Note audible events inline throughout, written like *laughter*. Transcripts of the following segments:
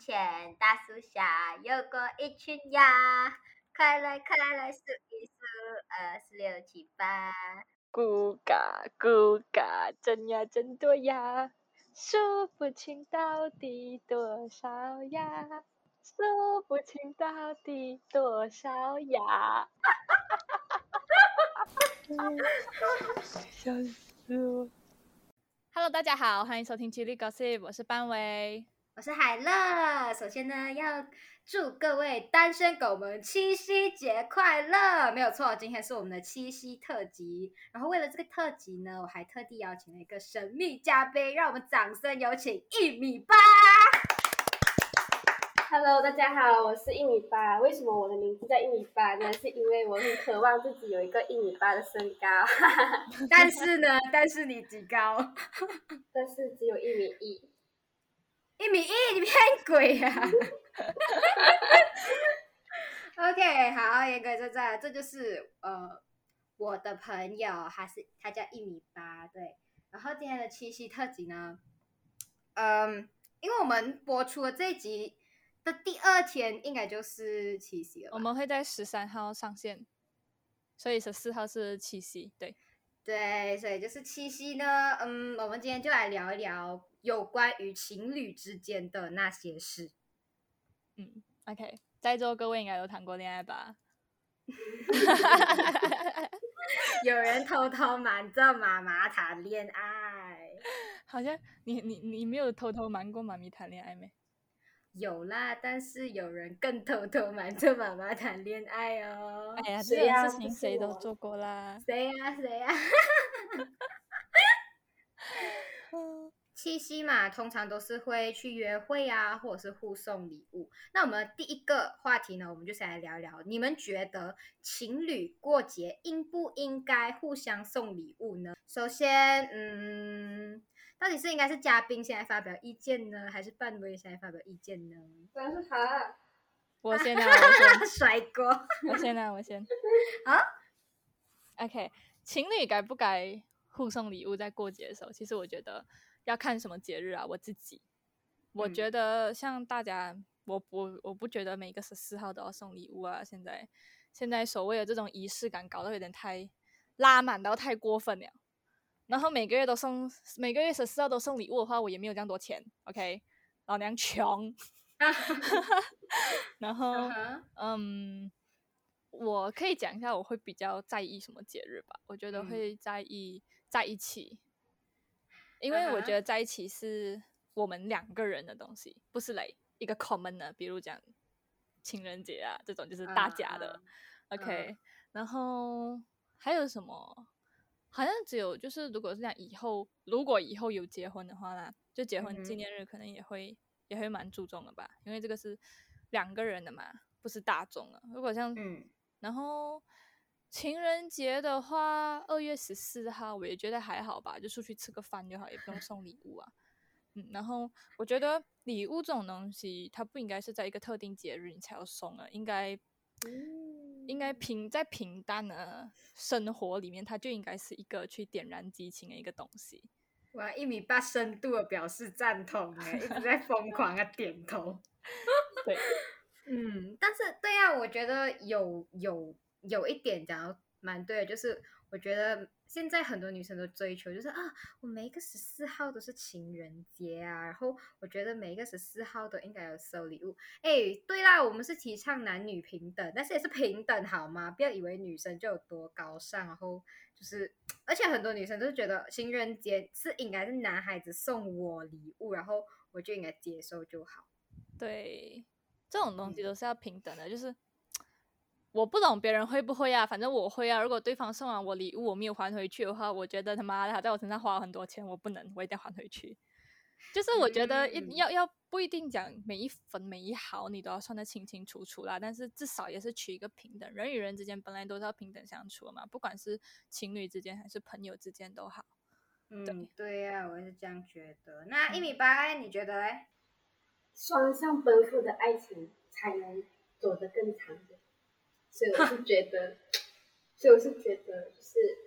前大树下有过一群鸭，快来快来数一数，二四六七八。咕嘎咕嘎，真呀真多呀，数不清到底多少呀，数不清到底多少呀。哈哈哈哈哈哈！笑死我。Hello，大家好，欢迎收听《吉利 Gossip》，我是班威，我是海乐。首先呢，要祝各位单身狗们七夕节快乐！没有错，今天是我们的七夕特辑。然后为了这个特辑呢，我还特地邀请了一个神秘嘉宾，让我们掌声有请一米八。Hello，大家好，我是一米八。为什么我的名字叫一米八呢？是因为我很渴望自己有一个一米八的身高。*laughs* 但是呢，但是你几高？*laughs* 但是只有一米一。一米一，你骗鬼呀！*laughs* OK，好，言归正传，这就是呃我的朋友，他是他叫一米八，对。然后今天的七夕特辑呢，嗯，因为我们播出了这一集。的第二天应该就是七夕了。我们会在十三号上线，所以十四号是七夕。对，对，所以就是七夕呢。嗯，我们今天就来聊一聊有关于情侣之间的那些事。嗯，OK，在座各位应该都谈过恋爱吧？*laughs* 有人偷偷瞒着妈妈谈恋爱？好像你你你没有偷偷瞒过妈咪谈恋爱没？有啦，但是有人更偷偷瞒着妈妈谈恋爱哦。哎呀，这件事情谁都做过啦。谁呀？谁呀？*laughs* 七夕嘛，通常都是会去约会啊，或者是互送礼物。那我们第一个话题呢，我们就先来聊聊，你们觉得情侣过节应不应该互相送礼物呢？首先，嗯。到底是应该是嘉宾先来发表意见呢，还是伴侣先来发表意见呢？当然是他。我先啊，我先。帅哥。我先啊，我先。*laughs* 好。OK，情侣该不该互送礼物在过节的时候？其实我觉得要看什么节日啊。我自己，我觉得像大家，我我我不觉得每个十四号都要送礼物啊。现在现在所谓的这种仪式感搞得有点太拉满到太过分了。然后每个月都送，每个月十四号都送礼物的话，我也没有这样多钱，OK？老娘穷。*laughs* *laughs* 然后，嗯，我可以讲一下我会比较在意什么节日吧？我觉得会在意在一起，因为我觉得在一起是我们两个人的东西，不是来一个 common 的，比如讲情人节啊这种就是大家的，OK？然后还有什么？好像只有就是，如果是讲，以后如果以后有结婚的话呢，就结婚纪念日可能也会也会蛮注重的吧，因为这个是两个人的嘛，不是大众的。如果像嗯，然后情人节的话，二月十四号我也觉得还好吧，就出去吃个饭就好，也不用送礼物啊。嗯，然后我觉得礼物这种东西，它不应该是在一个特定节日你才要送啊，应该。应该平在平淡的生活里面，它就应该是一个去点燃激情的一个东西。哇，一米八深度的表示赞同哎，一直在疯狂的点头。*laughs* 对，嗯，但是对啊，我觉得有有有一点讲蛮对的，就是我觉得。现在很多女生都追求，就是啊，我每一个十四号都是情人节啊，然后我觉得每一个十四号都应该有收礼物。哎，对啦，我们是提倡男女平等，但是也是平等好吗？不要以为女生就有多高尚，然后就是，而且很多女生都是觉得情人节是应该是男孩子送我礼物，然后我就应该接受就好。对，这种东西都是要平等的，就是。我不懂别人会不会啊，反正我会啊。如果对方送完我礼物，我没有还回去的话，我觉得他妈的他在我身上花了很多钱，我不能，我一定要还回去。就是我觉得一要要不一定讲每一分每一毫你都要算得清清楚楚啦，但是至少也是取一个平等。人与人之间本来都是要平等相处嘛，不管是情侣之间还是朋友之间都好。嗯，对呀，我也是这样觉得。那一米八，你觉得嘞？双向奔赴的爱情才能走得更长远。所以我是觉得，所以我是觉得，就是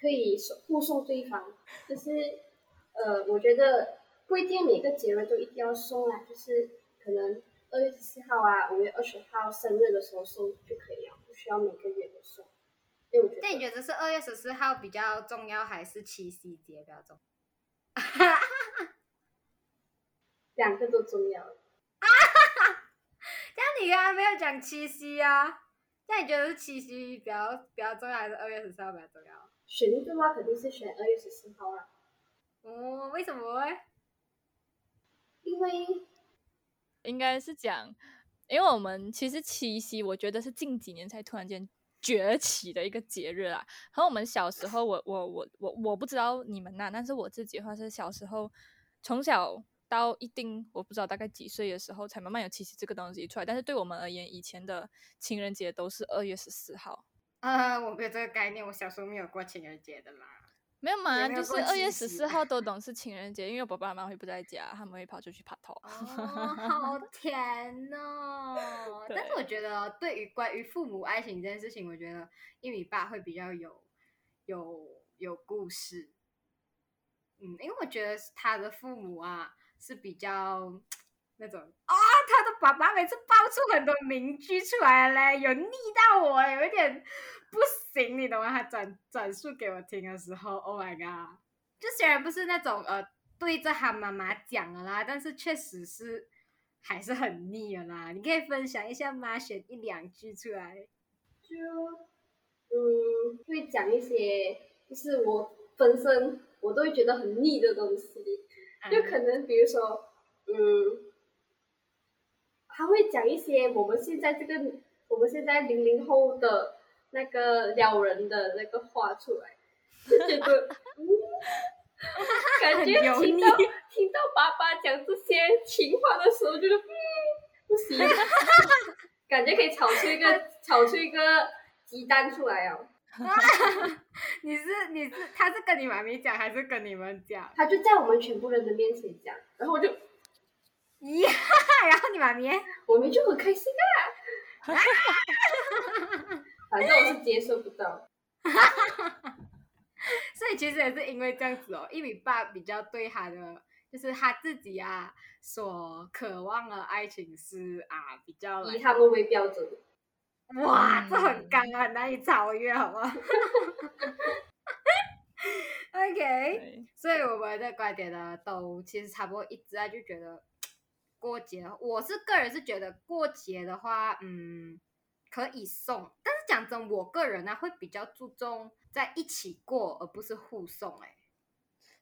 可以送互送对方，就是呃，我觉得不一定每个节日都一定要送啊，就是可能二月十四号啊，五月二十号生日的时候送就可以了，不需要每个月都送。因为我觉得，那你觉得是二月十四号比较重要，还是七夕节比较重要？*laughs* 两个都重要。*laughs* 那你刚刚没有讲七夕啊？那你觉得是七夕比较比较重要，还是二月十四号比较重要？选一个话，肯定是选二月十四号啊。哦，为什么？因为应该是讲，因为我们其实七夕，我觉得是近几年才突然间崛起的一个节日啦。和我们小时候，我我我我我不知道你们那，但是我自己的话是小时候从小。到一定我不知道大概几岁的时候才慢慢有七夕这个东西出来，但是对我们而言，以前的情人节都是二月十四号。*laughs* 啊，我没有这个概念，我小时候没有过情人节的啦。没有嘛，就是二月十四号都 *laughs* 懂是情人节，因为我爸爸妈妈会不在家，他们会跑出去拍拖。哦，好 *laughs* 甜哦！但是我觉得，对于关于父母爱情这件事情，我觉得一米八会比较有有有故事。嗯，因为我觉得他的父母啊。是比较那种啊，他的爸爸每次爆出很多名句出来嘞，有腻到我，有一点不行，你懂吗？他转转述给我听的时候，Oh my god！就虽然不是那种呃对着他妈妈讲的啦，但是确实是还是很腻的啦。你可以分享一下吗？选一两句出来。就嗯，会讲一些就是我本身我都会觉得很腻的东西。就可能比如说，嗯，他会讲一些我们现在这个我们现在零零后的那个撩人的那个话出来，就觉得，嗯，*laughs* 感觉听到听到爸爸讲这些情话的时候，觉得嗯不行，感觉可以炒出一个 *laughs* 炒出一个鸡蛋出来哦。*laughs* 你是你是他是跟你妈咪讲还是跟你们讲？他就在我们全部人的面前讲，然后我就，呀，*laughs* 然后你妈咪，我们就很开心啊，*laughs* 反正我是接受不到，所以其实也是因为这样子哦，一米八比较对他的就是他自己啊所渴望的爱情是啊比较以他们为标准。哇，这很刚啊，难以超越，好吗？OK，所以我们的观点呢，都其实差不多一致啊，就觉得过节，我是个人是觉得过节的话，嗯，可以送，但是讲真，我个人呢会比较注重在一起过，而不是互送。哎，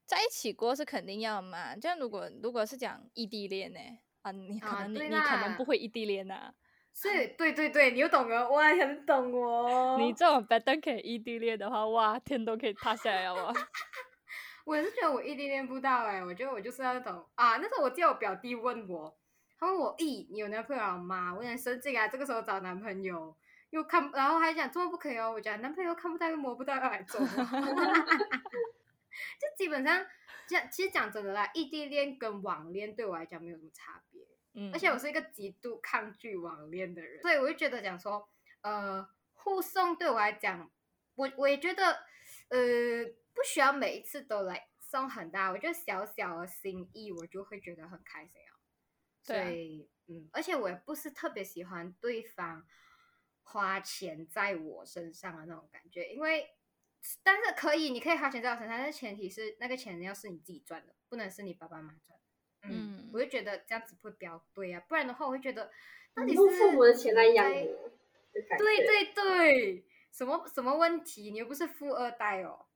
在一起过是肯定要嘛，就像如果如果是讲异地恋呢，啊，你可能你你可能不会异地恋呐。所以，对对对，你又懂了，哇，很懂哦。你这种 bad 可以异地恋的话，哇，天都可以塌下来了哇！*laughs* 我是觉得我异地恋不到哎，我觉得我就是那种啊，那时候我记得我表弟问我，他问我，咦，你有男朋友了吗？我有点生气啊，这个时候找男朋友又看，然后还讲这么不可以哦，我讲男朋友看不到又摸不到要来做，*laughs* 就基本上讲，其实讲真的啦，异地恋跟网恋对我来讲没有什么差别。而且我是一个极度抗拒网恋的人，所以我就觉得讲说，呃，互送对我来讲，我我也觉得，呃，不需要每一次都来送很大，我觉得小小的心意，我就会觉得很开心啊。所以，嗯，而且我也不是特别喜欢对方花钱在我身上的那种感觉，因为，但是可以，你可以花钱在我身上，但是前提是那个钱要是你自己赚的，不能是你爸爸妈妈赚。嗯，我就觉得这样子会比较对啊，不然的话我会觉得，到底是用父母的钱来养我，对对对，什么什么问题？你又不是富二代哦。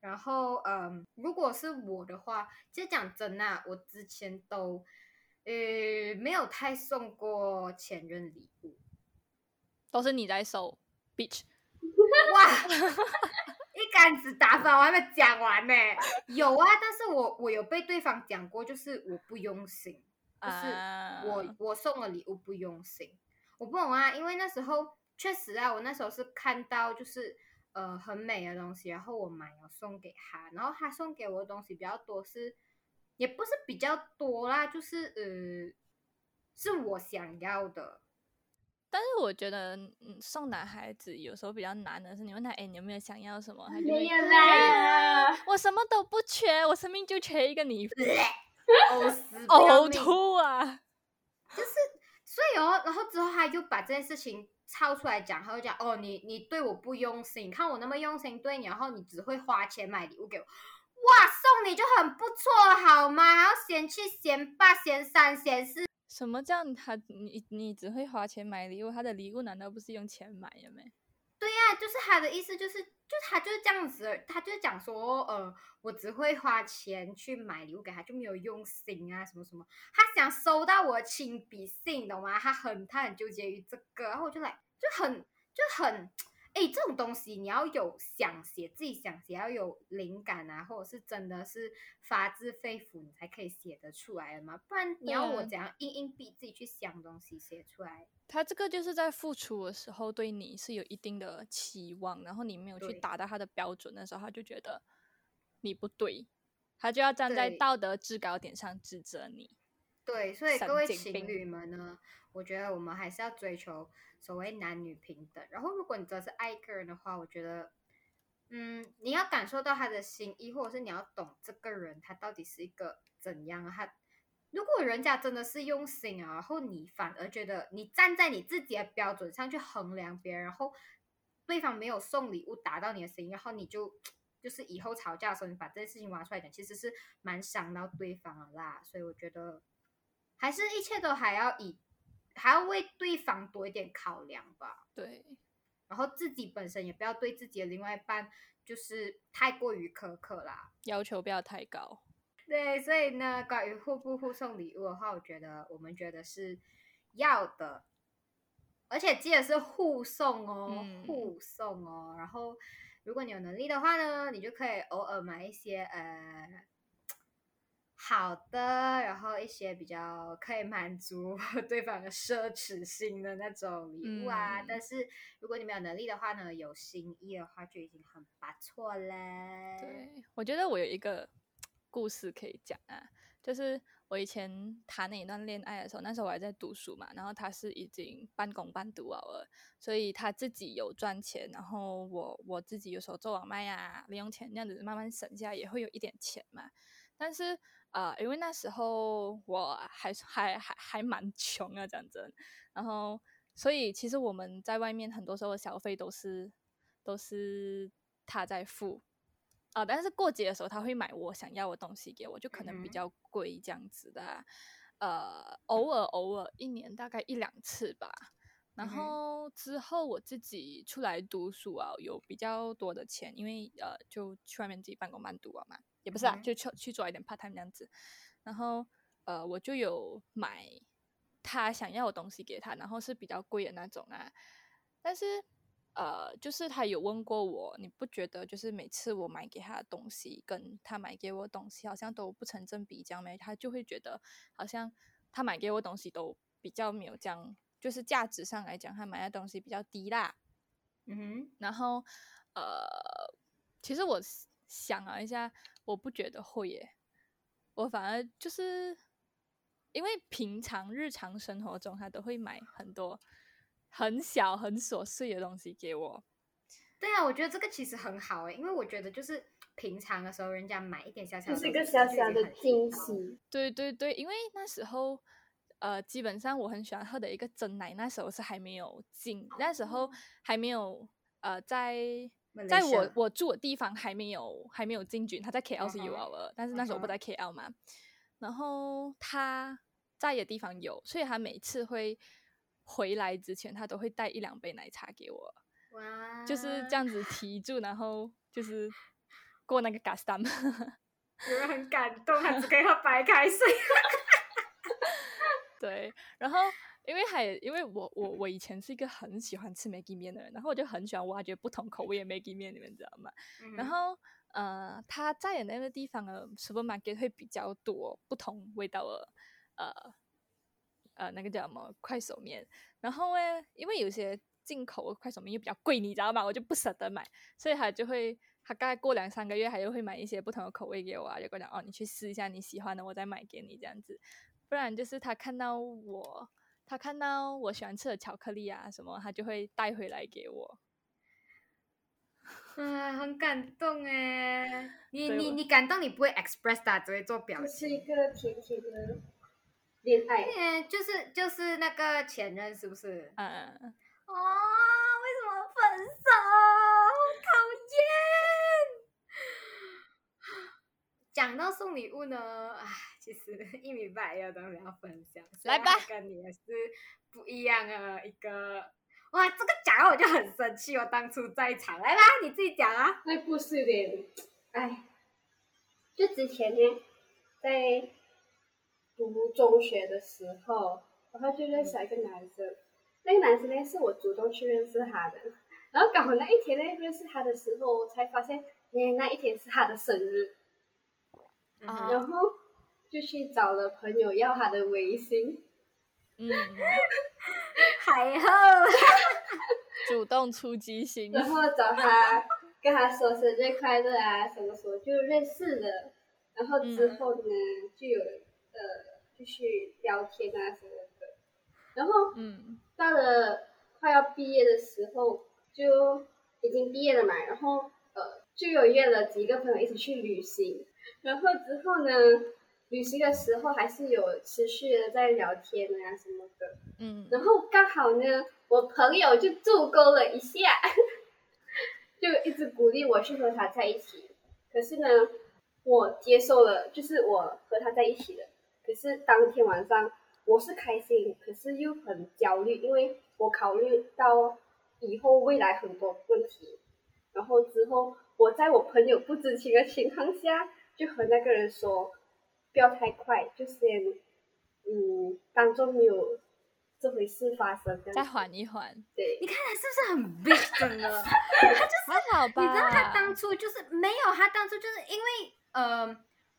然后，嗯，如果是我的话，其实讲真啊，我之前都呃没有太送过前任礼物，都是你在收，bitch，哇。*laughs* 一竿子打翻，我还没讲完呢。有啊，但是我我有被对方讲过，就是我不用心，就是我我送了礼物不用心，我不懂啊。因为那时候确实啊，我那时候是看到就是呃很美的东西，然后我买了送给他，然后他送给我的东西比较多，是也不是比较多啦，就是呃是我想要的。但是我觉得，嗯，送男孩子有时候比较难的是，你问他，哎，你有没有想要什么？他没有啦，我什么都不缺，我生命就缺一个你。*laughs* 呕死，呕吐啊！*laughs* 就是所以哦，然后之后他就把这件事情抄出来讲，他就讲哦，你你对我不用心，看我那么用心对你，然后你只会花钱买礼物给我，哇，送你就很不错好吗？还要嫌弃嫌八嫌三嫌四。什么叫他你你只会花钱买礼物？他的礼物难道不是用钱买的吗？对呀，就是他的意思，就是就他就是这样子，他就讲说，呃，我只会花钱去买礼物给他，就没有用心啊，什么什么。他想收到我亲笔信，懂吗？他很他很纠结于这个，然后我就来就很就很。哎，这种东西你要有想写，自己想写，要有灵感啊，或者是真的是发自肺腑，你才可以写得出来的嘛。不然你要我怎样硬硬逼自己去想东西写出来？他这个就是在付出的时候对你是有一定的期望，然后你没有去达到他的标准的时候，他就觉得你不对，他就要站在道德制高点上指责你。对，所以各位情侣们呢，我觉得我们还是要追求。所谓男女平等，然后如果你真的是爱一个人的话，我觉得，嗯，你要感受到他的心意，或者是你要懂这个人他到底是一个怎样。他如果人家真的是用心啊，然后你反而觉得你站在你自己的标准上去衡量别人，然后对方没有送礼物达到你的心意，然后你就就是以后吵架的时候，你把这件事情挖出来讲，其实是蛮伤到对方的啦。所以我觉得，还是一切都还要以。还要为对方多一点考量吧，对，然后自己本身也不要对自己的另外一半就是太过于苛刻啦，要求不要太高。对，所以呢，关于互不互送礼物的话，我觉得我们觉得是要的，而且记得是互送哦，互送哦。然后如果你有能力的话呢，你就可以偶尔买一些呃。好的，然后一些比较可以满足 *laughs* 对方的奢侈心的那种礼物啊。但是如果你没有能力的话呢，有心意的话就已经很不错嘞。对，我觉得我有一个故事可以讲啊，就是我以前谈那一段恋爱的时候，那时候我还在读书嘛，然后他是已经半工半读了，所以他自己有赚钱，然后我我自己有时候做网卖呀，零用钱那样子慢慢省下也会有一点钱嘛，但是。啊，因为那时候我还还还还蛮穷啊，讲真，然后所以其实我们在外面很多时候消费都是都是他在付啊，但是过节的时候他会买我想要的东西给我，就可能比较贵这样子的，呃，偶尔偶尔一年大概一两次吧。然后之后我自己出来读书啊，有比较多的钱，因为呃就去外面自己半工半读啊嘛。也不是啊，就去去做一点 part time 这样子，然后呃，我就有买他想要的东西给他，然后是比较贵的那种啊。但是呃，就是他有问过我，你不觉得就是每次我买给他的东西，跟他买给我东西好像都不成正比这样没？他就会觉得好像他买给我东西都比较没有这样，就是价值上来讲，他买的东西比较低啦。嗯哼，然后呃，其实我想了一下。我不觉得会耶，我反而就是因为平常日常生活中，他都会买很多很小很琐碎的东西给我。对啊，我觉得这个其实很好哎，因为我觉得就是平常的时候，人家买一点小小，就是一个小小的惊喜。对对对，因为那时候呃，基本上我很喜欢喝的一个真奶，那时候是还没有进，那时候还没有呃在。在我我住的地方还没有还没有进军，他在 KL 是有了，但是那时候我不在 KL 嘛。然后他在的地方有，所以他每次会回来之前，他都会带一两杯奶茶给我，就是这样子 *laughs* 提住，然后就是过那个 gas time，有人很感动，他只给喝白开水。对，然后。因为还因为我我我以前是一个很喜欢吃 Maggi 面的人，然后我就很喜欢挖掘不同口味的 Maggi 面，你们知道吗？然后呃，他在的那个地方的 supermarket 会比较多不同味道的呃呃那个叫什么快手面，然后呢，因为有些进口的快手面又比较贵，你知道吗？我就不舍得买，所以他就会他大概过两三个月，他又会买一些不同的口味给我啊，就跟我讲哦，你去试一下你喜欢的，我再买给你这样子，不然就是他看到我。他看到我喜欢吃的巧克力啊什么，他就会带回来给我。啊，很感动哎！你你你感动，你不会 express 它，只会做表情。是一个甜甜的恋爱。嗯，就是就是那个前任是不是？嗯。哦，为什么分手？讨厌！讲到送礼物呢，唉，其实 *laughs* 一米八也有东西要分享。来吧，跟你也是不一样啊，一个。哇，这个讲我就很生气，我当初在场。来吧，你自己讲啊。那故事有点，唉，就之前呢，在读中学的时候，然后就认识了一个男生。那个男生呢，是我主动去认识他的。然后刚好那一天呢，认识他的时候，我才发现，哎，那一天是他的生日。然后就去找了朋友要他的微信。嗯。还好。*laughs* 主动出击型。然后找他，跟他说生日快乐啊，什么什么，就认识了。然后之后呢，就有呃，继续聊天啊什么的。然后，嗯，到了快要毕业的时候，就已经毕业了嘛。然后，呃，就有约了几个朋友一起去旅行。然后之后呢，旅行的时候还是有持续的在聊天啊什么的。嗯。然后刚好呢。我朋友就助攻了一下，*laughs* 就一直鼓励我去和他在一起。可是呢，我接受了，就是我和他在一起了。可是当天晚上我是开心，可是又很焦虑，因为我考虑到以后未来很多问题。然后之后我在我朋友不知情的情况下，就和那个人说，不要太快，就先嗯当做没有。这回事发生，再缓一缓。对，你看他是不是很 big *laughs* 真的？他就是还好吧？你知道他当初就是没有，他当初就是因为呃，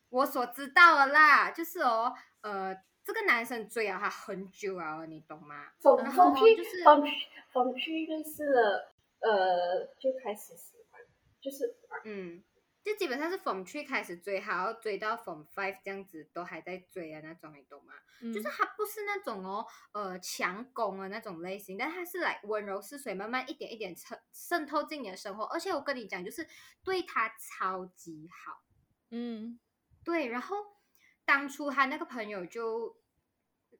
我所知道的啦，就是哦，呃，这个男生追了他很久啊，你懂吗？从从去就是从从去认识了，呃，就开始喜欢，就是嗯。就基本上是 from three 开始追，还要追到 from five 这样子都还在追啊那种，你懂吗？就是他不是那种哦，呃，强攻的那种类型，但他是来温柔似水，慢慢一点一点渗渗透进你的生活。而且我跟你讲，就是对他超级好，嗯，对。然后当初他那个朋友就，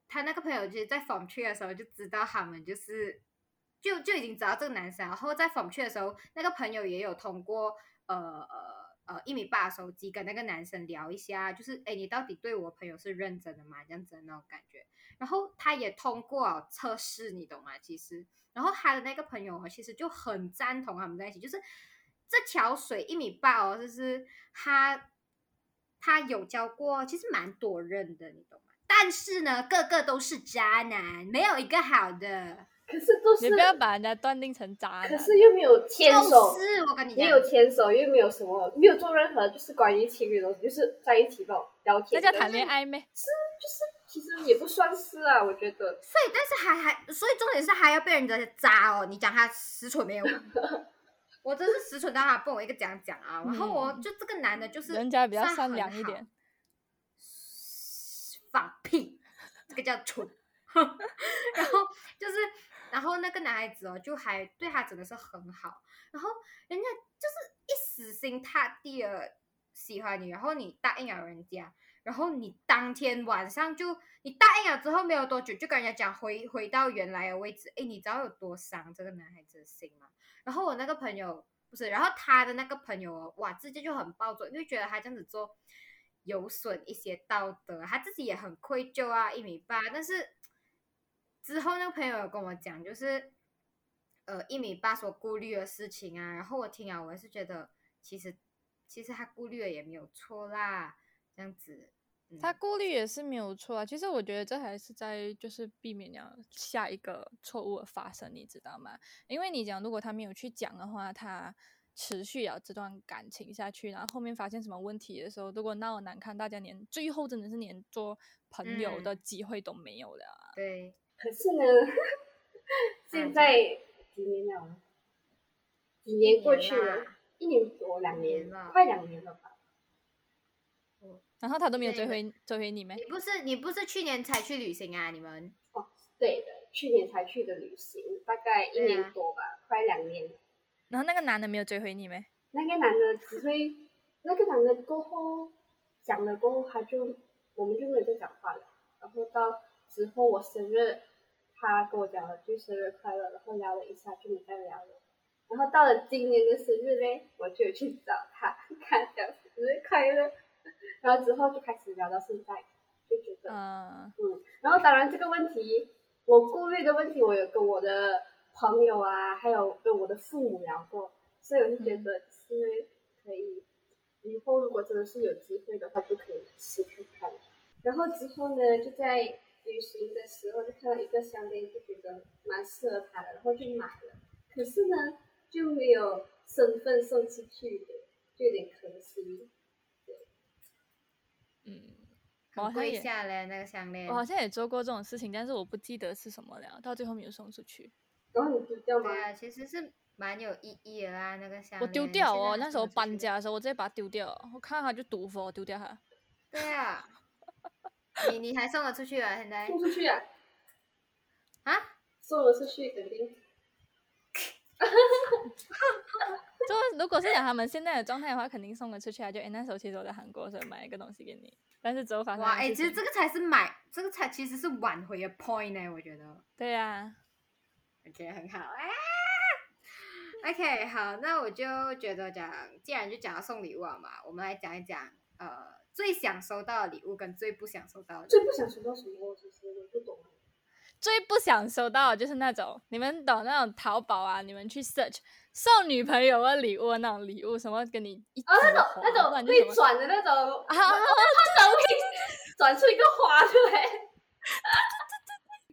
他那个朋友就是在 from three 的时候就知道他们就是就就已经知道这个男生，然后在 from three 的时候，那个朋友也有通过呃呃。呃，一米八的手机跟那个男生聊一下，就是哎，你到底对我朋友是认真的吗？这样子的那种感觉。然后他也通过测试，你懂吗？其实，然后他的那个朋友其实就很赞同他们在一起，就是这条水一米八哦，就是他他有教过，其实蛮多人的，你懂吗？但是呢，个个都是渣男，没有一个好的。可是都是你不要把人家断定成渣男，可是又没有牵手，是我跟你没有牵手，又没有什么，没有做任何就是关于情侣的东西，就是在一起吧聊天。那叫谈恋爱咩？是，就是其实也不算是啊，我觉得。所以，但是还还，所以重点是还要被人家渣哦。你讲他实蠢没有？*laughs* 我真是实蠢到他被我一个讲讲啊。然后我就这个男的，就是人家比较善良一点，放屁，这个叫蠢。*laughs* 然后就是。然后那个男孩子哦，就还对他真的是很好，然后人家就是一死心塌地的喜欢你，然后你答应了人家，然后你当天晚上就你答应了之后没有多久就跟人家讲回回到原来的位置，哎，你知道有多伤这个男孩子的心吗？然后我那个朋友不是，然后他的那个朋友哇，直接就很暴走，因为觉得他这样子做有损一些道德，他自己也很愧疚啊，一米八，但是。之后那个朋友有跟我讲，就是呃一米八所顾虑的事情啊，然后我听啊，我也是觉得其实其实他顾虑的也没有错啦，这样子，他顾虑也是没有错啊。其实我觉得这还是在就是避免了下一个错误的发生，你知道吗？因为你讲如果他没有去讲的话，他持续了这段感情下去，然后后面发现什么问题的时候，如果闹得难看，大家连最后真的是连做朋友的机会都没有了啊。对。可是呢，*laughs* 现在几年了？几年过去了，一年多两年了，快两年了吧？然后他都没有追回追回你们？你不是你不是去年才去旅行啊？你们？哦，对的，去年才去的旅行，大概一年多吧，快两年。然后那个男的没有追回你没？那个男的只会，那个男的过后讲了过后，他就我们就没有再讲话了。然后到之后我生日，他跟我讲了句生日快乐，然后聊了一下就没再聊了。然后到了今年的生日嘞，我就去找他，看讲生日快乐，然后之后就开始聊到现在，就觉得嗯嗯，然后当然这个问题，我顾虑的问题，我有跟我的朋友啊，还有跟我的父母聊过，所以我就觉得是可以，以后如果真的是有机会的话，就可以试看看。然后之后呢，就在旅行的时候就看到一个项链，就觉得蛮适合他的，然后就买了。可是呢，就没有身份送出去的，就有点可惜。嗯，我好很贵像也下嘞那个项链我。好像也做过这种事情，但是我不记得是什么了，到最后没有送出去。然后你丢掉吗？对啊，其实是蛮有意义的啦，那个项链。我丢掉哦，那时候搬家的时候，我直接把它丢掉。我看到它就毒佛，我丢掉它。对啊，*laughs* 你你还送了出去啊？现在送出去啊！啊？送了出去肯定。*laughs* 就如果是讲他们现在的状态的话，肯定送了出去啊。就诶，那时候其实我在韩国，所以买一个东西给你，但是之后发生哇，哎、其实这个才是买，这个才其实是挽回的 point 呢，我觉得。对呀、我觉得很好啊。OK，好，那我就觉得讲，既然就讲到送礼物了嘛，我们来讲一讲，呃，最想收到的礼物跟最不想收到的礼最不想收到什么？其实我不懂。最不想收到的就是那种你们懂那种淘宝啊，你们去 search 送女朋友的礼物的那种礼物，什么给你一啊，那种那种会不然就什么转的那种，啊，转会转出一个花出来。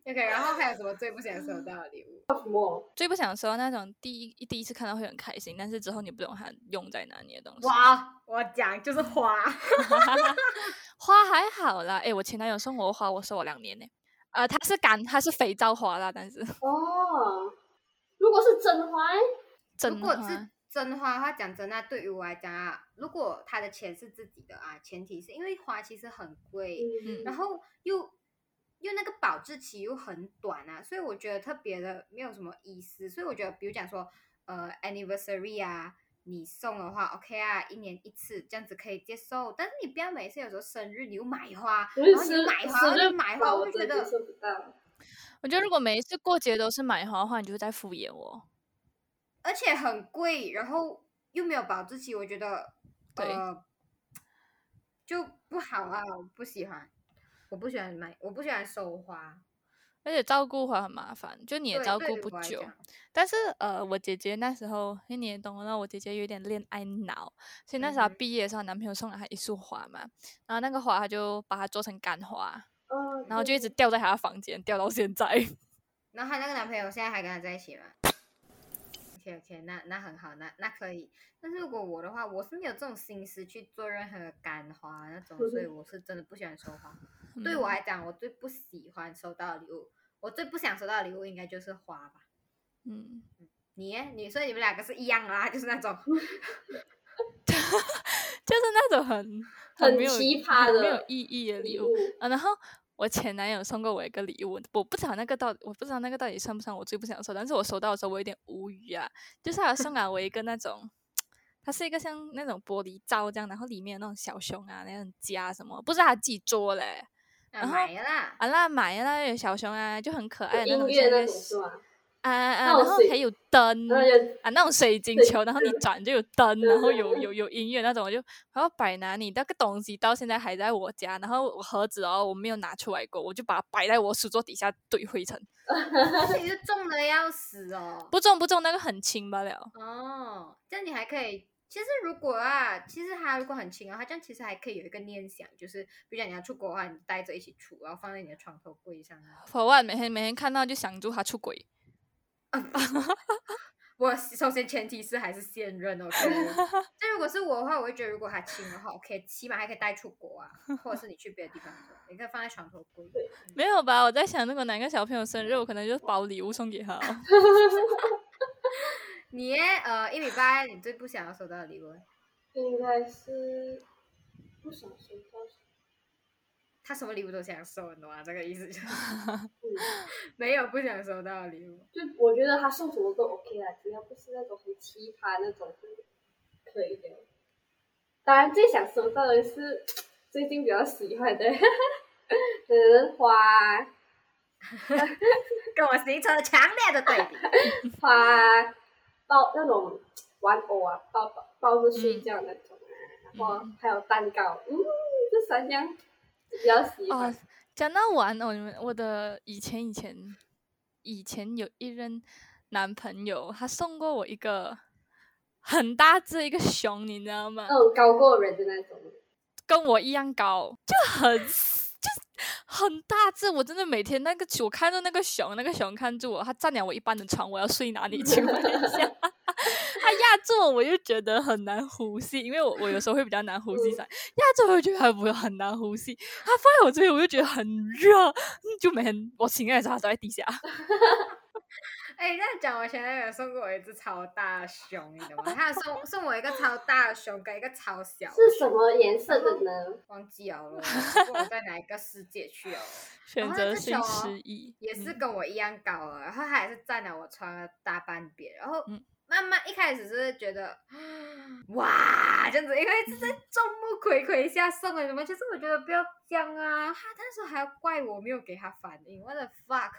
物。OK，然后还有什么最不想收到的礼物？什么？最不想收到那种第一第一次看到会很开心，但是之后你不懂它用在哪里的东西。哇，我讲就是花。*laughs* 花还好啦，诶，我前男友送我花，我收了两年呢。呃，它是干，它是肥皂花啦，但是哦，如果是真花如果是真花的话，讲真的，对于我来讲啊，如果他的钱是自己的啊，前提是因为花其实很贵，嗯，然后又又那个保质期又很短啊，所以我觉得特别的没有什么意思。所以我觉得，比如讲说，呃，anniversary 啊，你送的话，OK 啊，一年一次这样子可以接受。但是你不要每次有时候生日你又买花，然后你买花，然后生日又买花，我觉得。我觉得如果每一次过节都是买花的话，你就是在敷衍我。而且很贵，然后又没有保质期，我觉得对呃就不好啊，我不喜欢，我不喜欢买，我不喜欢收花，而且照顾花很麻烦，就你也照顾不久。但是呃，我姐姐那时候，因为你也懂，然后我姐姐有点恋爱脑，所以那时候毕业的时候，她男朋友送了她一束花嘛，然后那个花她就把它做成干花，嗯，然后就一直吊在她的房间，吊到现在。*laughs* 然后她那个男朋友现在还跟她在一起吗？OK OK，那那很好，那那可以。但是如果我的话，我是没有这种心思去做任何干花那种，所以 *laughs* 我是真的不喜欢收花。对我嗯来讲，我最不喜欢收到的礼物，我最不想收到的礼物应该就是花吧。嗯，你耶你所以你们两个是一样的啦，*laughs* 就是那种 *laughs* 就是那种很很没有奇葩的没有意义的礼礼物。啊，然后我前男友送过我一个礼物，我不知道那个到底，我不知道那个到底算不算我最不想收，但是我收到的时候我有点无语啊，就是他送了我一个那种，*tsk* 它是一个像那种玻璃罩这样，然后里面有那种小熊啊，那种家什么，不是他自己做嘞，啊然后。啊那买的那个小熊啊，就很可爱的那种，有音乐那种？啊啊啊，然后还有灯，啊，那种水晶球，然后你转就有灯，然后有有有音乐那种，我就然后摆哪里那个东西到现在还在我家，然后我盒子哦我没有拿出来过，我就把它摆在我书桌底下堆灰尘，*laughs* 而且就重的要死哦。不重不重，那个很轻罢了。哦，这样你还可以。其实如果啊，其实他如果很轻的话，这样其实还可以有一个念想，就是比如讲你要出国的话，你带着一起出，然后放在你的床头柜上啊。否外每天每天看到就想住他出轨，*laughs* 我首先前提是还是现任，OK。*laughs* 这如果是我的话，我会觉得如果他亲的话，OK，起码还可以带出国啊，或者是你去别的地方，你可以放在床头柜。嗯没有吧？我在想，如果哪个小朋友生日，我可能就包礼物送给他哦。*laughs* 你呃一米八，你最不想要收到的礼物？应该是不想收到。他什么礼物都想收，你懂吗？这个意思就是嗯，*laughs* 没有不想收到的礼物。就我觉得他送什么都 OK 啦，只要不是那种很奇葩那种就可以的。当然，最想收到的是最近比较喜欢的嗯，花，*laughs* 跟我形成了强烈的对比。花抱那种玩偶啊，抱抱抱着睡觉那种啊，然后还有蛋糕，嗯，这三样比较喜欢。哦，讲到玩偶，你们我的以前以前以前有一任男朋友，他送过我一个很大只一个熊，你知道吗？那种高过人的那种。跟我一样高，就很就 *laughs* 很大只。我真的每天那个我看到那个熊，那个熊看住我，它占了我一半的床，我要睡哪里请？问一下，*laughs* 它压住我，我就觉得很难呼吸，因为我我有时候会比较难呼吸噻。压住我，就觉得还不会很难呼吸。它放在我这边，我就觉得很热，就每天我醒来的时候，它在地下。*laughs* 哎，这样讲，我前男友送过我一只超大的熊，你懂吗？他送送我一个超大的熊跟一个超小，是什么颜色的呢？忘记了，不管在哪一个世界去哦。选择性失忆，也是跟我一样高了，然后他也是占了我穿了大半边，然后慢慢一开始是觉得哇这样子，因为是在众目睽睽下送的什么，其实我觉得不要这样啊，他那时候还要怪我没有给他反应，我的 fuck。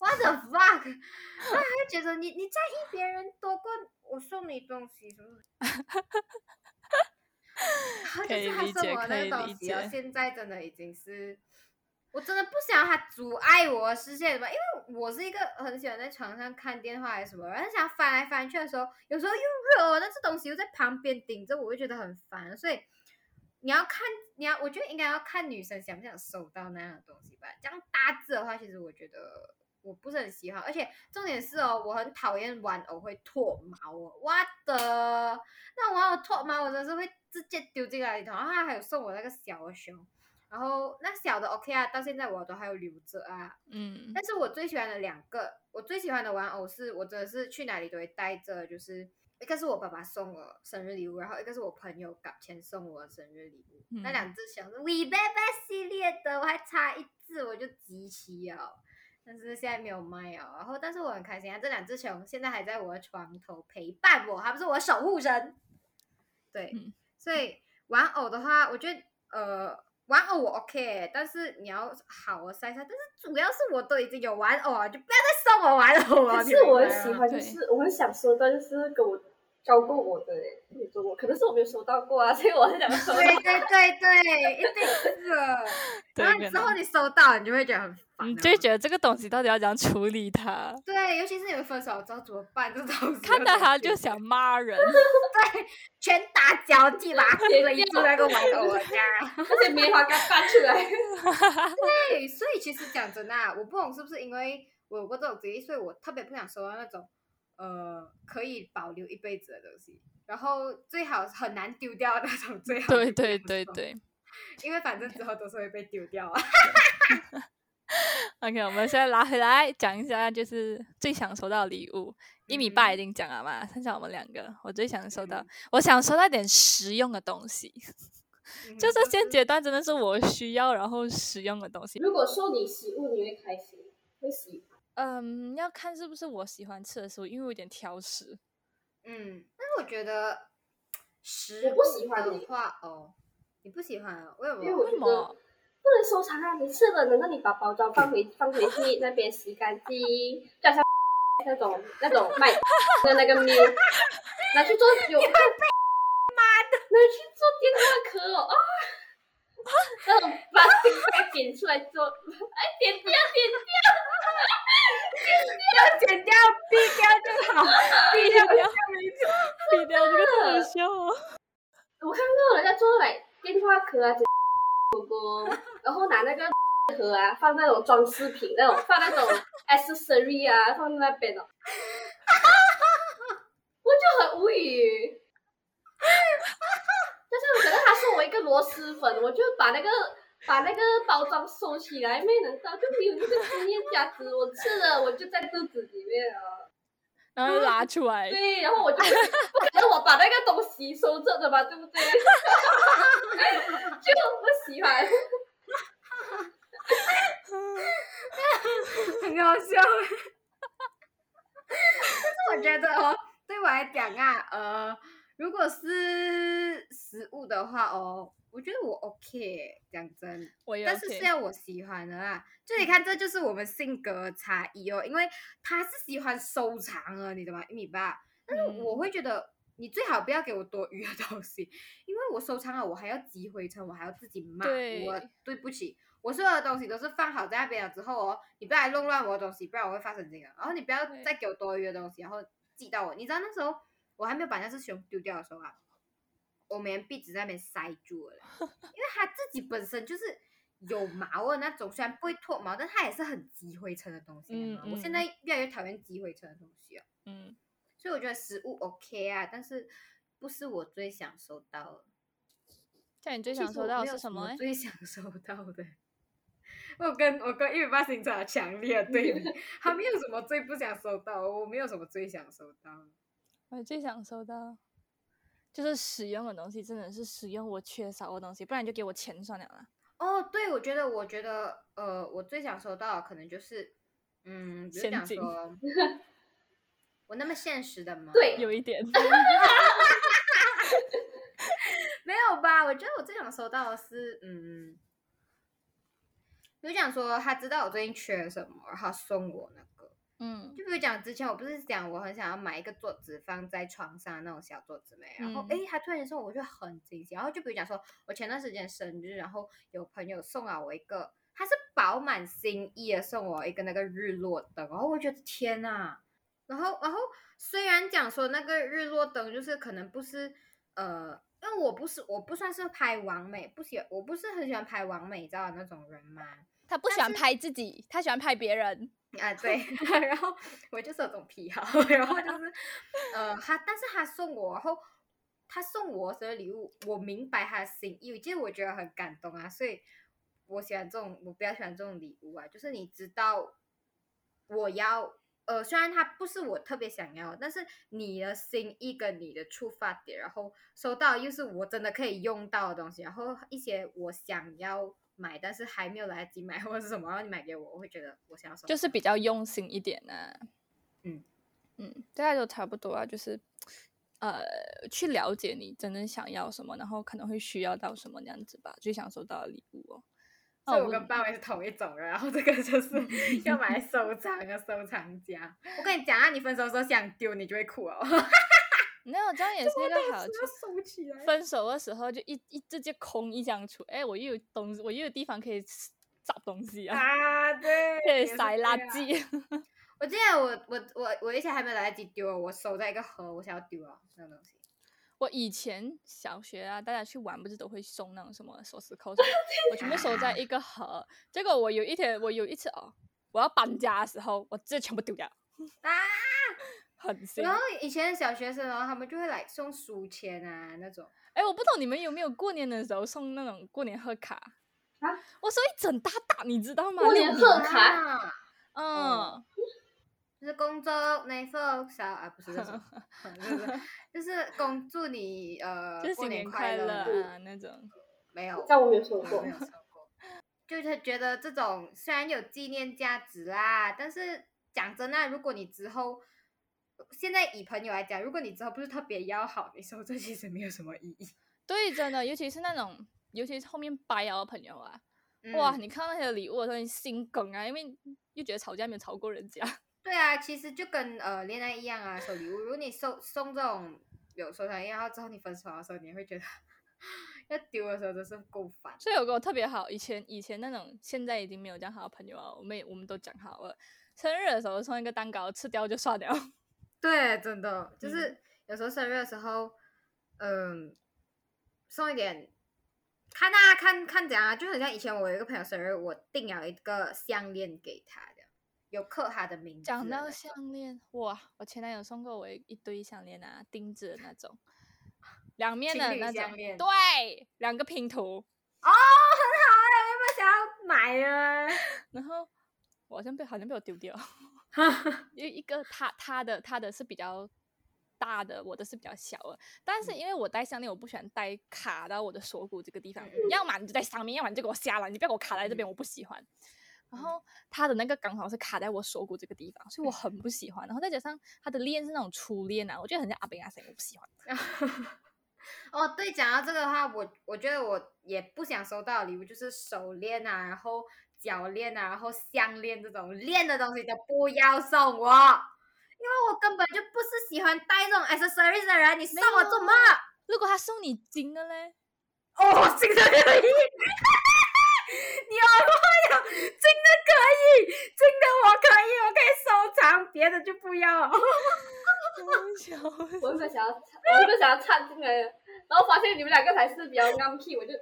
What the fuck？*laughs* 他还觉得你你在意别人多过我送你东西，是不是？可以理解，可以理解。现在真的已经是，我真的不想他阻碍我的视线，什么？因为我是一个很喜欢在床上看电话还是什么，然后想翻来翻去的时候，有时候又热，但是东西又在旁边顶着，我会觉得很烦。所以你要看，你要，我觉得应该要看女生想不想收到那样的东西吧。这样大字的话，其实我觉得。我不是很喜欢，而且重点是哦，我很讨厌玩偶会脱毛哦，我的那玩偶脱毛，我真是会直接丢进垃圾桶。然后他还有送我那个小的熊，然后那小的 OK 啊，到现在我都还有留着啊。嗯。但是我最喜欢的两个，我最喜欢的玩偶是我真的是去哪里都会带着，就是一个是我爸爸送我生日礼物，然后一个是我朋友搞钱送我生日礼物。那两只熊是 We Baby 系列的，我还差一只我就集齐哦。但是现在没有卖哦，然后但是我很开心啊，这两只熊现在还在我的床头陪伴我，它不是我守护神。对，所以玩偶的话，我觉得呃玩偶我 OK，但是你要好好塞塞，但是主要是我都已经有玩偶了，就不要再送我玩偶了。可是我很喜欢，就是我很想说的，就是跟我。教过我的没做过，可能是我没有收到过啊，所以我很想收。对对对对，一定是的。*laughs* 然后之后你收到，你就会觉得很烦，你就觉得这个东西到底要怎样处理它？对，尤其是你们分手之后怎么办？这种看到他就想骂人，*laughs* 对，拳打脚踢吧，一住那个玩偶家，而且棉花给翻出来。对，所以其实讲真的，我不懂是不是因为我有过这种经历，所以我特别不想收到那种。呃，可以保留一辈子的东西，然后最好很难丢掉那种最好。对对对对，因为反正之后都是会被丢掉啊。OK，我们现在拉回来讲一下，就是最想收到礼物。*laughs* 一米八已经讲了嘛，剩下我们两个，我最想收到，我想收到点实用的东西。就是现阶段真的是我需要然后实用的东西。如果送你食物，你会开心，会喜。嗯，要看是不是我喜欢吃的食物，因为我有点挑食。嗯，但是我觉得食我不喜欢的话哦，你不喜欢啊？为什么？因为我觉得不能收藏啊！你吃了，难道你把包装放回放回去那边洗干净，就像那种那种卖的那个喵，拿去做有 *laughs* 妈的，拿去做电话壳哦啊！那种把冰块剪出来做，哎，剪掉，剪掉。要剪掉，避掉就好，避掉，避掉这个 *laughs* 特效。我看到人家做来电话壳啊，哥哥，然后拿那个盒啊，放那种装饰品，那种放那种 *laughs* accessory 啊，放在那边哦。*laughs* 我就很无语。就是可能他送我一个螺蛳粉，我就把那个。把那个包装收起来，没人到就没有那个纪念价值。我吃了，我就在肚子里面了，然后拉出来。对，然后我就不可能我把那个东西收着的吧，对不对？就不喜欢，*laughs* 很搞笑。但是我觉得哦，对我来讲啊，呃，如果是的话哦。我觉得我 OK，讲真，我也但是是要我喜欢的啦。就你看，这就是我们性格差异哦，因为他是喜欢收藏啊，你懂吗？一米八，但是我会觉得你最好不要给我多余的 *laughs* 东西，因为我收藏了，我还要积灰尘，我还要自己骂，我对不起。我所有的东西都是放好在那边了之后哦，你不要来弄乱我的东西，不然我会发生这个。然后你不要再给我多余的东西，然后寄到我。你知道那时候我还没有把那只熊丢掉的时候啊，我棉壁纸在那边塞住了，*laughs* 因为它自己本身就是有毛的那种，虽然不会脱毛，但它也是很积灰尘的东西。嗯我现在越来越讨厌积灰尘的东西哦。嗯。所以我觉得食物 OK 啊，但是不是我最想收到的。像你最想收到是什么？最想收到的。我跟我跟一米八形成了强烈的对比，*laughs* 他没有什么最不想收到，我没有什么最想收到。我最想收到就是使用的东西，真的是使用我缺少的东西，不然就给我钱算了啦。哦，对，我觉得，我觉得，呃，我最想收到可能就是，嗯，就想说，*laughs* 我那么现实的吗？对，有一点。*laughs* 没有吧？我觉得我最想收到的是，嗯。就讲说他知道我最近缺什么，然后送我那个，嗯，就比如讲之前我不是讲我很想要买一个桌子放在床上那种小桌子没，然后哎他突然送我，我就很惊喜。然后就比如讲说我前段时间生日，然后有朋友送了我一个，他是饱满心意的送我一个那个日落灯，然后我觉得天呐，然后然后虽然讲说那个日落灯就是可能不是呃，因为我不是我不算是拍完美，不喜我不是很喜欢拍完美照的那种人嘛。他不喜欢拍自己，他喜欢拍别人啊。对 *laughs* *laughs* 然后我就是有种癖好，*laughs* 然后就是呃，他但是他送我，然后他送我生日礼物，我明白他的心意，其实我觉得很感动啊。所以我喜欢这种，我比较喜欢这种礼物啊，就是你知道我要呃，虽然他不是我特别想要，但是你的心意跟你的出发点，然后收到又是我真的可以用到的东西，然后一些我想要。买，但是还没有来得及买，或者是什么，然后你买给我，我会觉得我想要什么，就是比较用心一点呢。嗯嗯，大家都差不多啊，就是呃，去了解你真正想要什么，然后可能会需要到什么那样子吧，最想收到的礼物哦。所以我跟爸伟是同一种人，然后这个就是 *laughs* 要买收藏的收藏家。*laughs* 我跟你讲啊，你分手的时候想丢，你就会哭哦。没有，这样也是一个好处。分手的时候就一一直接空一张出，哎，我又有东西，我又有地方可以找东西啊！啊，对，可以塞垃圾。*laughs* 我记得我我我我以前还没来得及丢，我收在一个盒，我想要丢啊，那种东西。我以前小学啊，大家去玩不是都会送那种什么锁匙扣什么，*laughs* 我全部收在一个盒。结果我有一天，我有一次哦，我要搬家的时候，我直接全部丢掉。啊！然后以前小学生，然后他们就会来送书签啊那种。哎，我不懂你们有没有过年的时候送那种过年贺卡啊？我收一整大大，你知道吗？过年贺卡，*laughs* 嗯，就是恭祝你福寿啊，不是，就是 *laughs* 就是恭祝你呃 *laughs* 新年快乐啊那种。没有，在我没有收过，没有收过。就是觉得这种虽然有纪念价值啦，但是讲真的，如果你之后。现在以朋友来讲，如果你之后不是特别要好，你说这其实没有什么意义。*laughs* 对，真的，尤其是那种，尤其是后面掰摇的朋友啊，哇，你看到那些礼物，候，心梗啊，因为又觉得吵架没有吵过人家。*laughs* 对啊，其实就跟呃恋爱一样啊，收礼物，如果你送送这种有收藏，然后之后你分手的时候，你会觉得 *laughs* 要丢的时候真是够烦。所以有个特别好，以前以前那种，现在已经没有这样好的朋友啊，我们也我们都讲好了，生日的时候送一个蛋糕，吃掉就算掉。对，真的就是有时候生日的时候，嗯，送一点，看大家看看怎样啊，就很像以前我有一个朋友生日，我订了一个项链给他的，有刻他的名字。讲到项链，哇，我前男友送过我一堆项链啊，钉子的那种，两面的那种，对，两个拼图。哦，很好哎，有没有想要买啊？*laughs* 然后我好像被好像被我丢掉。*laughs* 因为一个他他的他的是比较大的，我的是比较小的。但是因为我戴项链，我不喜欢戴卡到我的锁骨这个地方。要么你就在上面，要么你就给我下来，你不要给我卡在这边，我不喜欢。然后他的那个刚好是卡在我锁骨这个地方，所以我很不喜欢。然后再加上他的链是那种粗链啊，我觉得很像阿贝阿森，我不喜欢。*laughs* 哦，对，讲到这个的话，我我觉得我也不想收到礼物，就是手链啊，然后脚链啊，然后项链这种链的东西都不要送我，因为我根本就不是喜欢戴这种 accessories 的人，你送我做么？如果他送你金的嘞？哦，金的可以，你好坏呀！金的可以，金的我可以，我可以收藏，别的就不要。*laughs* 我原本想要，我原本想要唱进来，然后发现你们两个才是比较刚 key，我就。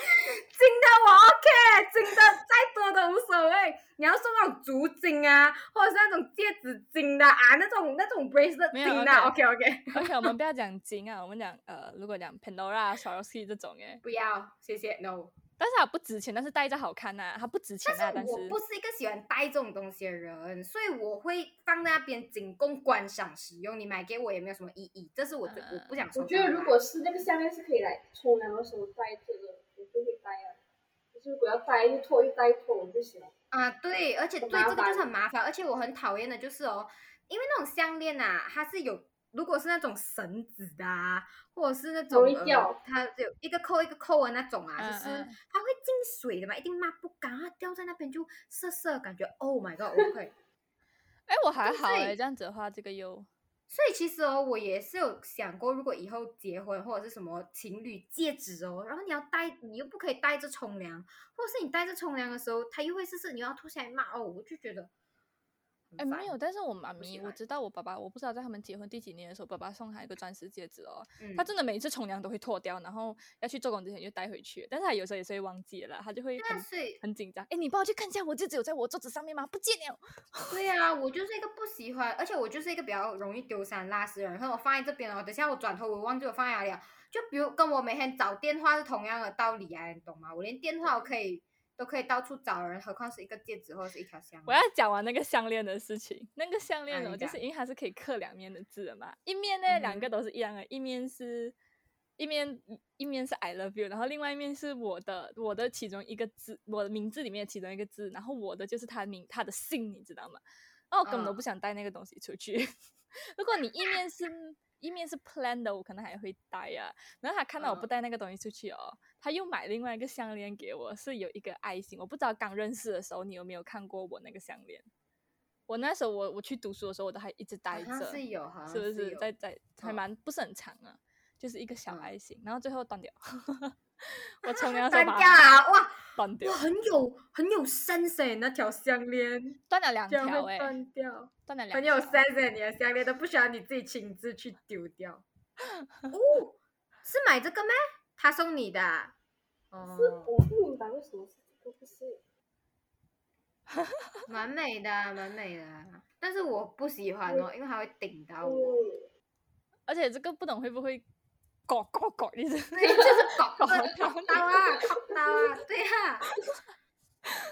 *laughs* 金的我 OK，金的再多都无所谓。你要送那种足金啊，或者是那种戒指金的啊，那种那种 bracelet 金的 OK OK。OK，我们不要讲 *laughs* 金啊，我们讲呃，如果讲 Pandora、Swarovski 这种诶，不要，谢谢，No。但是它不值钱，但是戴着好看呐，它不值钱啊。但是我不是一个喜欢戴这种东西的人，所以我会放在那边仅供观赏使用。你买给我也没有什么意义，这是我最我不想说。我觉得如果是那个项链是可以来冲凉的时候戴这个，我就是不要戴一脱一戴脱，我就行了。啊，对，而且对这个就是很麻烦，而且我很讨厌的就是哦，因为那种项链呐，它是有。如果是那种绳子的啊，或者是那种呃，它有一个扣一个扣的那种啊，就是它会进水的嘛，一定抹不干，它掉在那边就涩涩，感觉 Oh my God，我会。*laughs* 哎，我还好哎，这样子的话，这个又。所以其实哦，我也是有想过，如果以后结婚或者是什么情侣戒指哦，然后你要戴，你又不可以戴着冲凉，或者是你戴着冲凉的时候，他又会试试你要脱下来骂哦，我就觉得。哎，没有，但是我妈咪，我知道我爸爸，我不知道在他们结婚第几年的时候，爸爸送他一个钻石戒指哦，他真的每一次冲凉都会脱掉，然后要去做工之前就带回去，但是他有时候也是会忘记了，他就会很很紧张。哎，你帮我去看一下，我戒指有在我桌子上面吗？不见了。对啊，我就是一个不喜欢，而且我就是一个比较容易丢三落四的人，然后我放在这边哦，等下我转头我忘记我放在哪里了，就比如跟我每天找电话是同样的道理啊，你懂吗？我连电话我可以。都可以到处找人，何况是一个戒指或者是一条项链。我要讲完那个项链的事情。那个项链呢，就是因为它是可以刻两面的字的嘛，一面呢两个都是一样的，一面是一面一面是 I love you，然后另外一面是我的我的其中一个字，我的名字里面的其中一个字，然后我的就是他名他的姓，你知道吗？那我根本都不想带那个东西出去。如果你一面是。一面是 plan 的，我可能还会戴啊。然后他看到我不带那个东西出去哦，他又买另外一个项链给我，是有一个爱心。我不知道刚认识的时候你有没有看过我那个项链？我那时候我我去读书的时候，我都还一直戴着，是有哈，是不是在在还蛮不是很长啊，就是一个小爱心，然后最后断掉。我冲凉断掉啊！哇，断掉，哇，很有很有 sense 那条项链断了两条哎，断掉，断了两，很有 sense 你的项链都不需要你自己亲自去丢掉。*laughs* 哦，是买这个吗？他送你的？哦，是我不明白为什么是这个，不是？*laughs* 蛮美的，蛮美的，但是我不喜欢哦，因为它会顶到我，而且这个不懂会不会？搞搞搞，你是对，就是 *laughs* 搞搞刀啊，*laughs* 搞刀啊，对呀，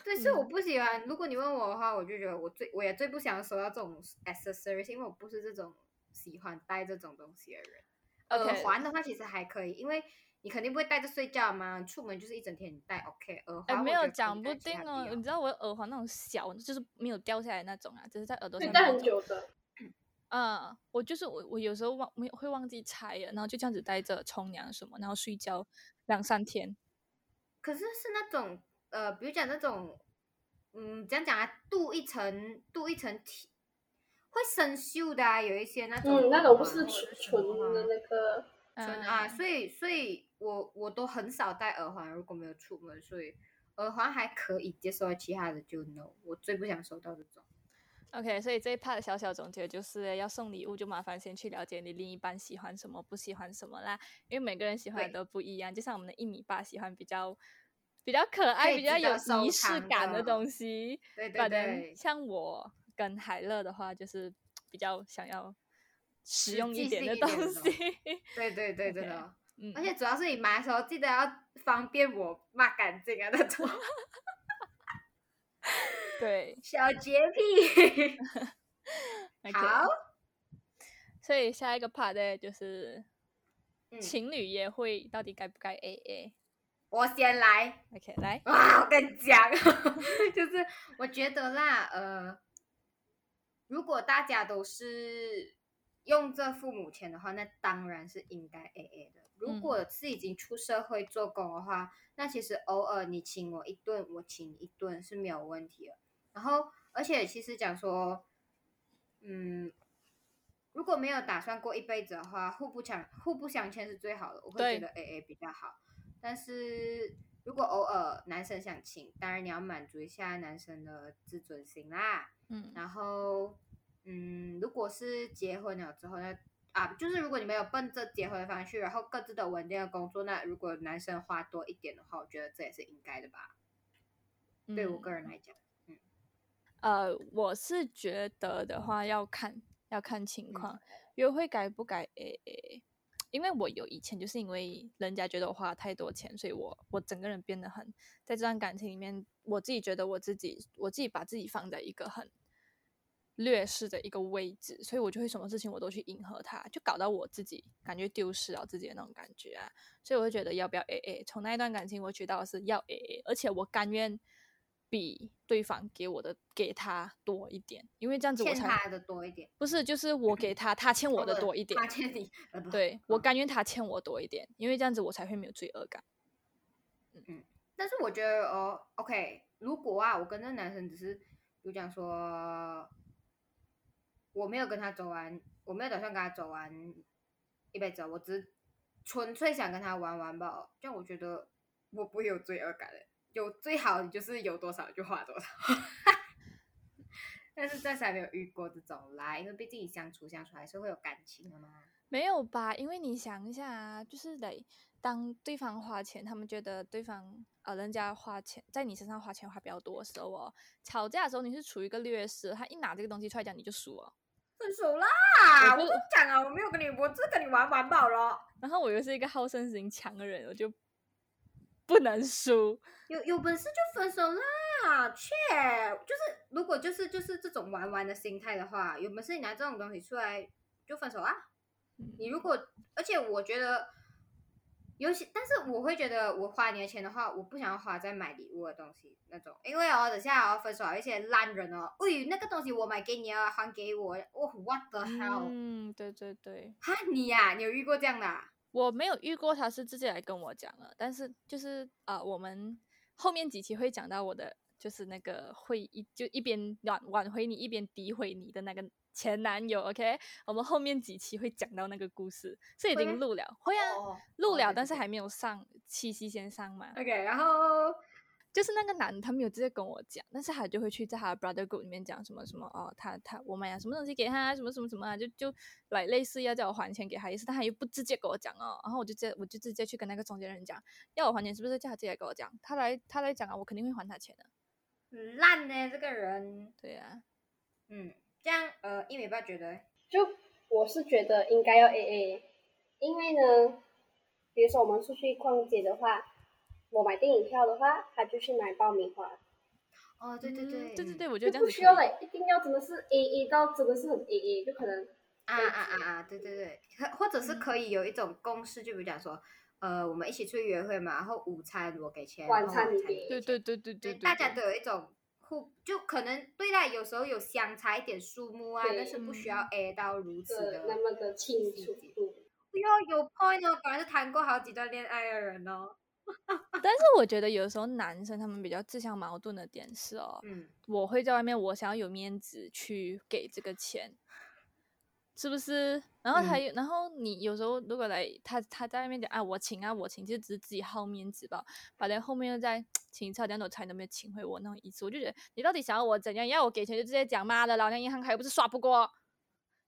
对，是我不喜欢。如果你问我的话，我就觉得我最我也最不想收到这种 accessories，因为我不是这种喜欢戴这种东西的人。耳环的话其实还可以，因为你肯定不会戴着睡觉嘛，出门就是一整天你戴。OK，耳环没有讲不定哦。你知道我耳环那种小，就是没有掉下来那种啊，只是在耳朵上戴很久的。嗯，我就是我，我有时候忘没会忘记拆了，然后就这样子待着冲凉什么，然后睡觉两三天。可是是那种呃，比如讲那种，嗯，怎样讲啊？镀一层，镀一层体会生锈的啊，有一些那种，嗯，那种不是纯的那个纯啊，所以所以我我都很少戴耳环，如果没有出门，所以耳环还可以接受，其他的就 no，我最不想收到这种。OK，所以这一 part 的小小总结就是要送礼物，就麻烦先去了解你另一半喜欢什么，不喜欢什么啦。因为每个人喜欢的都不一样，就像我们的一米八喜欢比较比较可爱、比较有仪式感的东西。对对对。像我跟海乐的话，就是比较想要实用一点的东西。对对对，*laughs* 真的。嗯。而且主要是你买的时候记得要方便我抹干净啊那种。*laughs* 对，小洁癖。*laughs* *laughs* 好，所以下一个 part 呢，就是情侣约会到底该不该 A A？我先来，OK，来。哇，我跟你讲，*laughs* 就是我觉得啦，呃，如果大家都是用这父母钱的话，那当然是应该 A A 的。如果是已经出社会做工的话，那其实偶尔你请我一顿，我请你一顿是没有问题的。然后，而且其实讲说，嗯，如果没有打算过一辈子的话，互不相互不相欠是最好的。我会觉得 A A 比较好。但是如果偶尔男生想请，当然你要满足一下男生的自尊心啦。嗯，然后，嗯，如果是结婚了之后那。啊，就是如果你没有奔着结婚的方向去，然后各自的稳定的工作，那如果男生花多一点的话，我觉得这也是应该的吧。对我个人来讲，嗯，呃，我是觉得的话要看要看情况，约会该不该 A A，因为我有以前就是因为人家觉得我花太多钱，所以我我整个人变得很在这段感情里面，我自己觉得我自己我自己把自己放在一个很。劣势的一个位置，所以我就会什么事情我都去迎合他，就搞到我自己感觉丢失了自己的那种感觉啊。所以我会觉得要不要 A A？从那一段感情我学到的是要 A A，而且我甘愿比对方给我的给他多一点，因为这样子我才他的多一点。不是，就是我给他，他欠我的多一点。他欠你，对我甘愿他欠我多一点，因为这样子我才会没有罪恶感。嗯嗯，但是我觉得哦，OK，如果啊，我跟那男生只是就讲说。我没有跟他走完，我没有打算跟他走完一辈子，我只纯粹想跟他玩玩吧。这样我觉得我不会有罪恶感的。有最好你就是有多少就花多少。*laughs* 但是暂时还没有遇过这种啦，因为毕竟相处相处还是会有感情的嘛。没有吧？因为你想一下啊，就是得当对方花钱，他们觉得对方呃人家花钱在你身上花钱花比较多的时候哦，吵架的时候你是处于一个劣势，他一拿这个东西出来讲你就输了。分手啦！我都讲啊，我没有跟你，我只跟你玩玩饱了。然后我又是一个好胜心强的人，我就不能输。有有本事就分手啦！切，就是如果就是就是这种玩玩的心态的话，有本事你拿这种东西出来就分手啊！你如果，而且我觉得。尤其，但是我会觉得，我花你的钱的话，我不想要花在买礼物的东西那种，因为哦，等下要分手，一些烂人哦，喂，那个东西我买给你啊，还给我，我 what the hell？嗯，对对对。哈，你呀，你有遇过这样的？我没有遇过，他是直接来跟我讲了，但是就是啊，我们后面几期会讲到我的，就是那个会一就一边挽挽回你，一边诋毁你的那个。前男友，OK，我们后面几期会讲到那个故事，是已经录了，会啊，录了，但是还没有上，七夕先上嘛，OK，然后就是那个男，他没有直接跟我讲，但是他就会去在他的 brother group 里面讲什么什么哦，他他我买了什么东西给他，什么什么什么啊，就就来类似要叫我还钱给他意思，但他又不直接跟我讲哦，然后我就直接我就直接去跟那个中间人讲，要我还钱是不是叫他直接跟我讲，他来他来讲啊，我肯定会还他钱的，烂呢这个人，对呀，嗯。这样，呃，一米八觉得，就我是觉得应该要 A A，因为呢，比如说我们出去逛街的话，我买电影票的话，他就去买爆米花。哦，对对对，对对对，我觉得这样不需要嘞，一定要真的是 A A 到真的是很 A A，就可能啊啊啊啊，对对对，或者是可以有一种公式，就比如讲说，呃，我们一起出去约会嘛，然后午餐我给钱，晚餐你给，对对对对对，大家都有一种互。就可能对啦，有时候有相差一点数目啊，但是不需要 A 到如此的那么的清楚。不要有 point 哦，果然是谈过好几段恋爱的人哦。*laughs* 但是我觉得有时候男生他们比较自相矛盾的点是哦，嗯，我会在外面，我想要有面子去给这个钱。是不是？然后他，然后你有时候如果来，他他在外面讲啊，我请啊，我请，就只是自己好面子吧。反正后面又在请差两朵菜都没有请回我那种意思，我就觉得你到底想要我怎样？要我给钱就直接讲妈的，老娘银行卡又不是刷不过，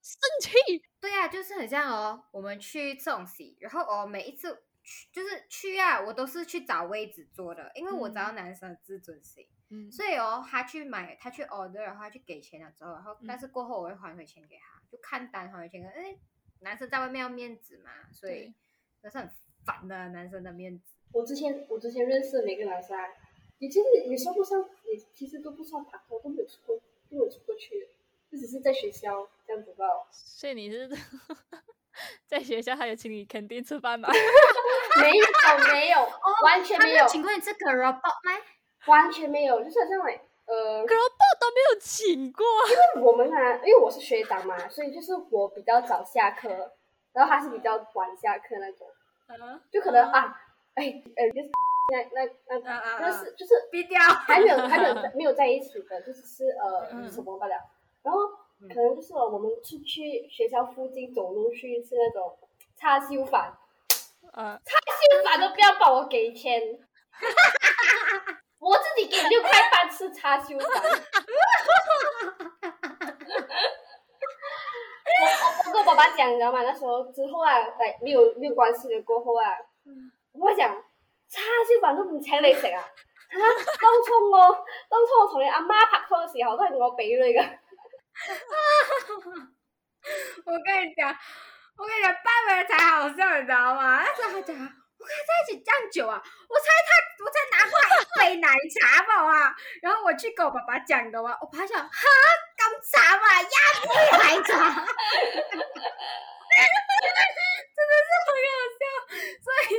生气。对啊，就是很像哦，我们去吃东西，然后哦每一次去就是去啊，我都是去找位置坐的，因为我知道男生的自尊心。嗯，所以哦，他去买，他去 order，然后他去给钱了之后，然后但是过后我会还回钱给他，就看单还回钱。哎，男生在外面要面子嘛，所以那是很烦的男生的面子。我之前我之前认识的每个男生，你其实你说不上，你其实都不算爬头，都没有出过，都没有出过去，就只是在学校这样子吧。所以你是在学校还有请你肯定吃饭吗？没 *laughs* 有没有，完全没有。请问你是 girl boss 吗？完全没有，就是好像哎，呃，girl ball 都没有请过。因为我们啊，因为我是学长嘛，所以就是我比较早下课，然后他是比较晚下课那种，嗯就可能啊，哎呃，就是那那那那是就是低调，还没有还没有在没有在一起的，就是是呃嗯什么罢了，然后可能就是我们出去学校附近走路去吃那种叉烧饭，呃，吃饭都不要帮我给钱，*laughs* 我自己给六块半吃叉烧饭。*laughs* 我我跟我爸爸讲，你知道吗？那时候之后啊，来没有没有关系了过后啊，我爸讲叉烧饭都唔请你食啊！嚇，當初我当初我同你阿妈拍拖嘅时候，都係我俾你噶。*laughs* 我跟你讲，我跟你讲，半尾才好笑，你知道吗？那时候他讲，我跟他在一起这样久啊，我猜他，我才拿过来一杯奶茶吧啊。然后我去跟我爸爸讲的话，我爸讲，哈，咁茶嘛，压杯奶茶，*laughs* 真的是很好笑，所以。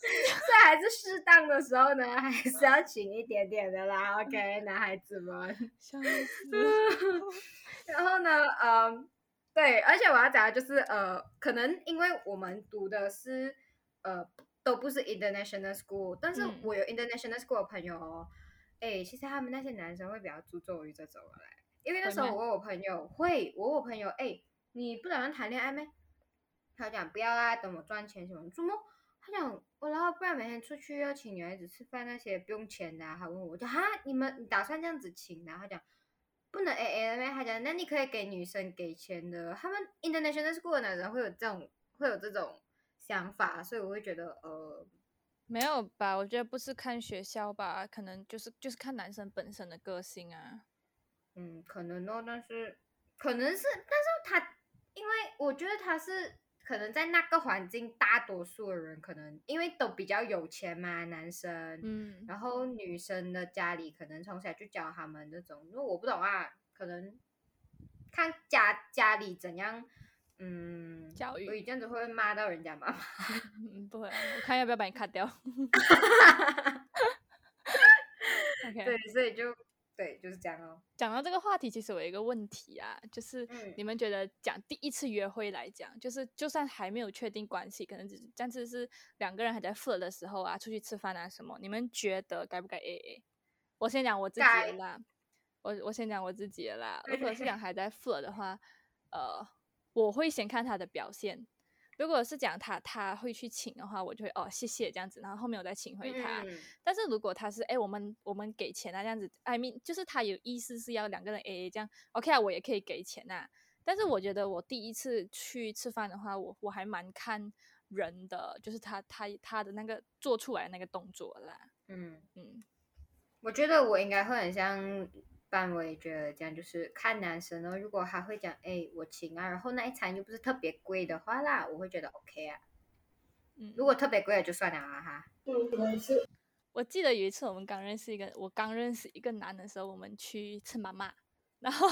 所以还是适当的时候呢，还是要请一点点的啦。OK，男孩子们。笑死！然后呢，嗯，对，而且我要讲的就是，呃，可能因为我们读的是，呃，都不是 international school，但是嗯我有 international school 的朋友哦，哎，其实他们那些男生会比较注重于这种的嘞，因为那时候我问我有朋友会，我有朋友，哎，你不打算谈恋爱没？他讲不要啊，等我赚钱什么，怎么？他讲我然后不然每天出去要请女孩子吃饭那些不用钱的、啊，他问我，我就哈，你们你打算这样子请的、啊？他讲不能 A A 了咩？他讲那你可以给女生给钱的，他们 international school 的男人会有这种会有这种想法，所以我会觉得呃，没有吧？我觉得不是看学校吧，可能就是就是看男生本身的个性啊。嗯，可能哦，但是可能是，但是他因为我觉得他是可能在那个环境，大多数的人可能因为都比较有钱嘛，男生，嗯，然后女生的家里可能从小就教他们那种，因为我不懂啊，可能看家家里怎样，嗯，教育所以这样子会不会骂到人家妈妈？*laughs* 嗯，不会啊，我看要不要把你卡掉。*laughs* 对，所以就对，就是这样哦。讲到这个话题，其实我有一个问题啊，就是嗯你们觉得讲第一次约会来讲，就是就算还没有确定关系，可能只是但是是两个人还在 flirt 的时候啊，出去吃饭啊什么，你们觉得该不该 A A？我先讲我自己的啦，我我先讲我自己的啦。如果是讲还在 flirt 的话，呃，我会先看他的表现。如果是讲他他会去请的话，我就会哦谢谢这样子，然后后面我再请回他。嗯但是如果他是哎，我们我们给钱啊这样子，I mean，就是他有意思是要两个人 A A 这样，OK 啊，我也可以给钱啊。但是我觉得我第一次去吃饭的话，我我还蛮看人的，就是他他他的那个做出来那个动作啦。嗯，嗯，我觉得我应该会很像班委觉得这样，就是看男生哦，如果他会讲哎我请啊，然后那一餐又不是特别贵的话啦，我会觉得 OK 啊。嗯如果特别贵的就算了啊哈。嗯，我也是。我记得有一次我们刚认识一个，我刚认识一个男的时候，我们去吃妈妈，然后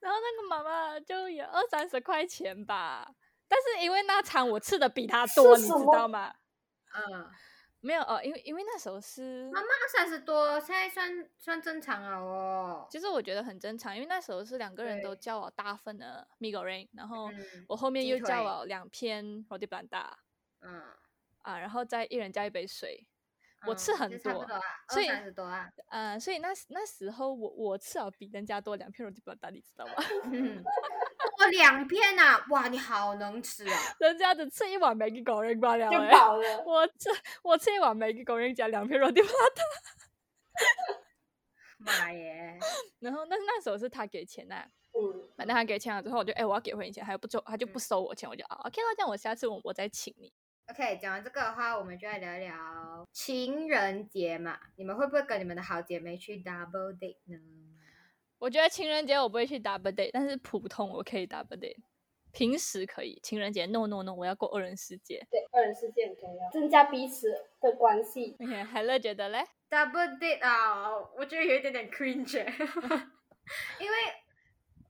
然后那个妈妈就有二三十块钱吧，但是因为那餐我吃的比他多，你知道吗？嗯，没有哦，因为因为那时候是妈妈三十多，现在算算正常了哦。其实我觉得很正常，因为那时候是两个人都叫我大份的 m i g o ring，然后嗯我后面又叫腿我两片 roti b a n d a 嗯，啊，然后再一人加一杯水，我吃嗯很多所以二三十多啊。呃，所以那那时候我我吃了比人家多两片 roti b a n d a 你知道吗？*laughs* 两片啊！哇，你好能吃啊！*laughs* 人家只吃一碗 Maggi goreng 罢了、就欸，饱了。*laughs* 我吃我吃一碗 Maggi goreng 加两片 roti a n d a 妈耶！*laughs* 然后但是那时候是他给钱呐、嗯，反正他给钱了之后，我就哎、我要给回你钱，他又不收，他就不嗯收我钱，我就啊 OK 了，这样我下次我我再请你。OK，讲完这个的话，我们就来聊一聊情人节嘛。你们会不会跟你们的好姐妹去 double date 呢？我觉得情人节我不会去 double date，但是普通我可以 double date，平时可以。情人节 no no no，我要过二人世界。对，二人世界很重要，增加彼此的关系。OK，海乐觉得嘞？double date 啊，我觉得有一点点 cringe，*laughs* 因为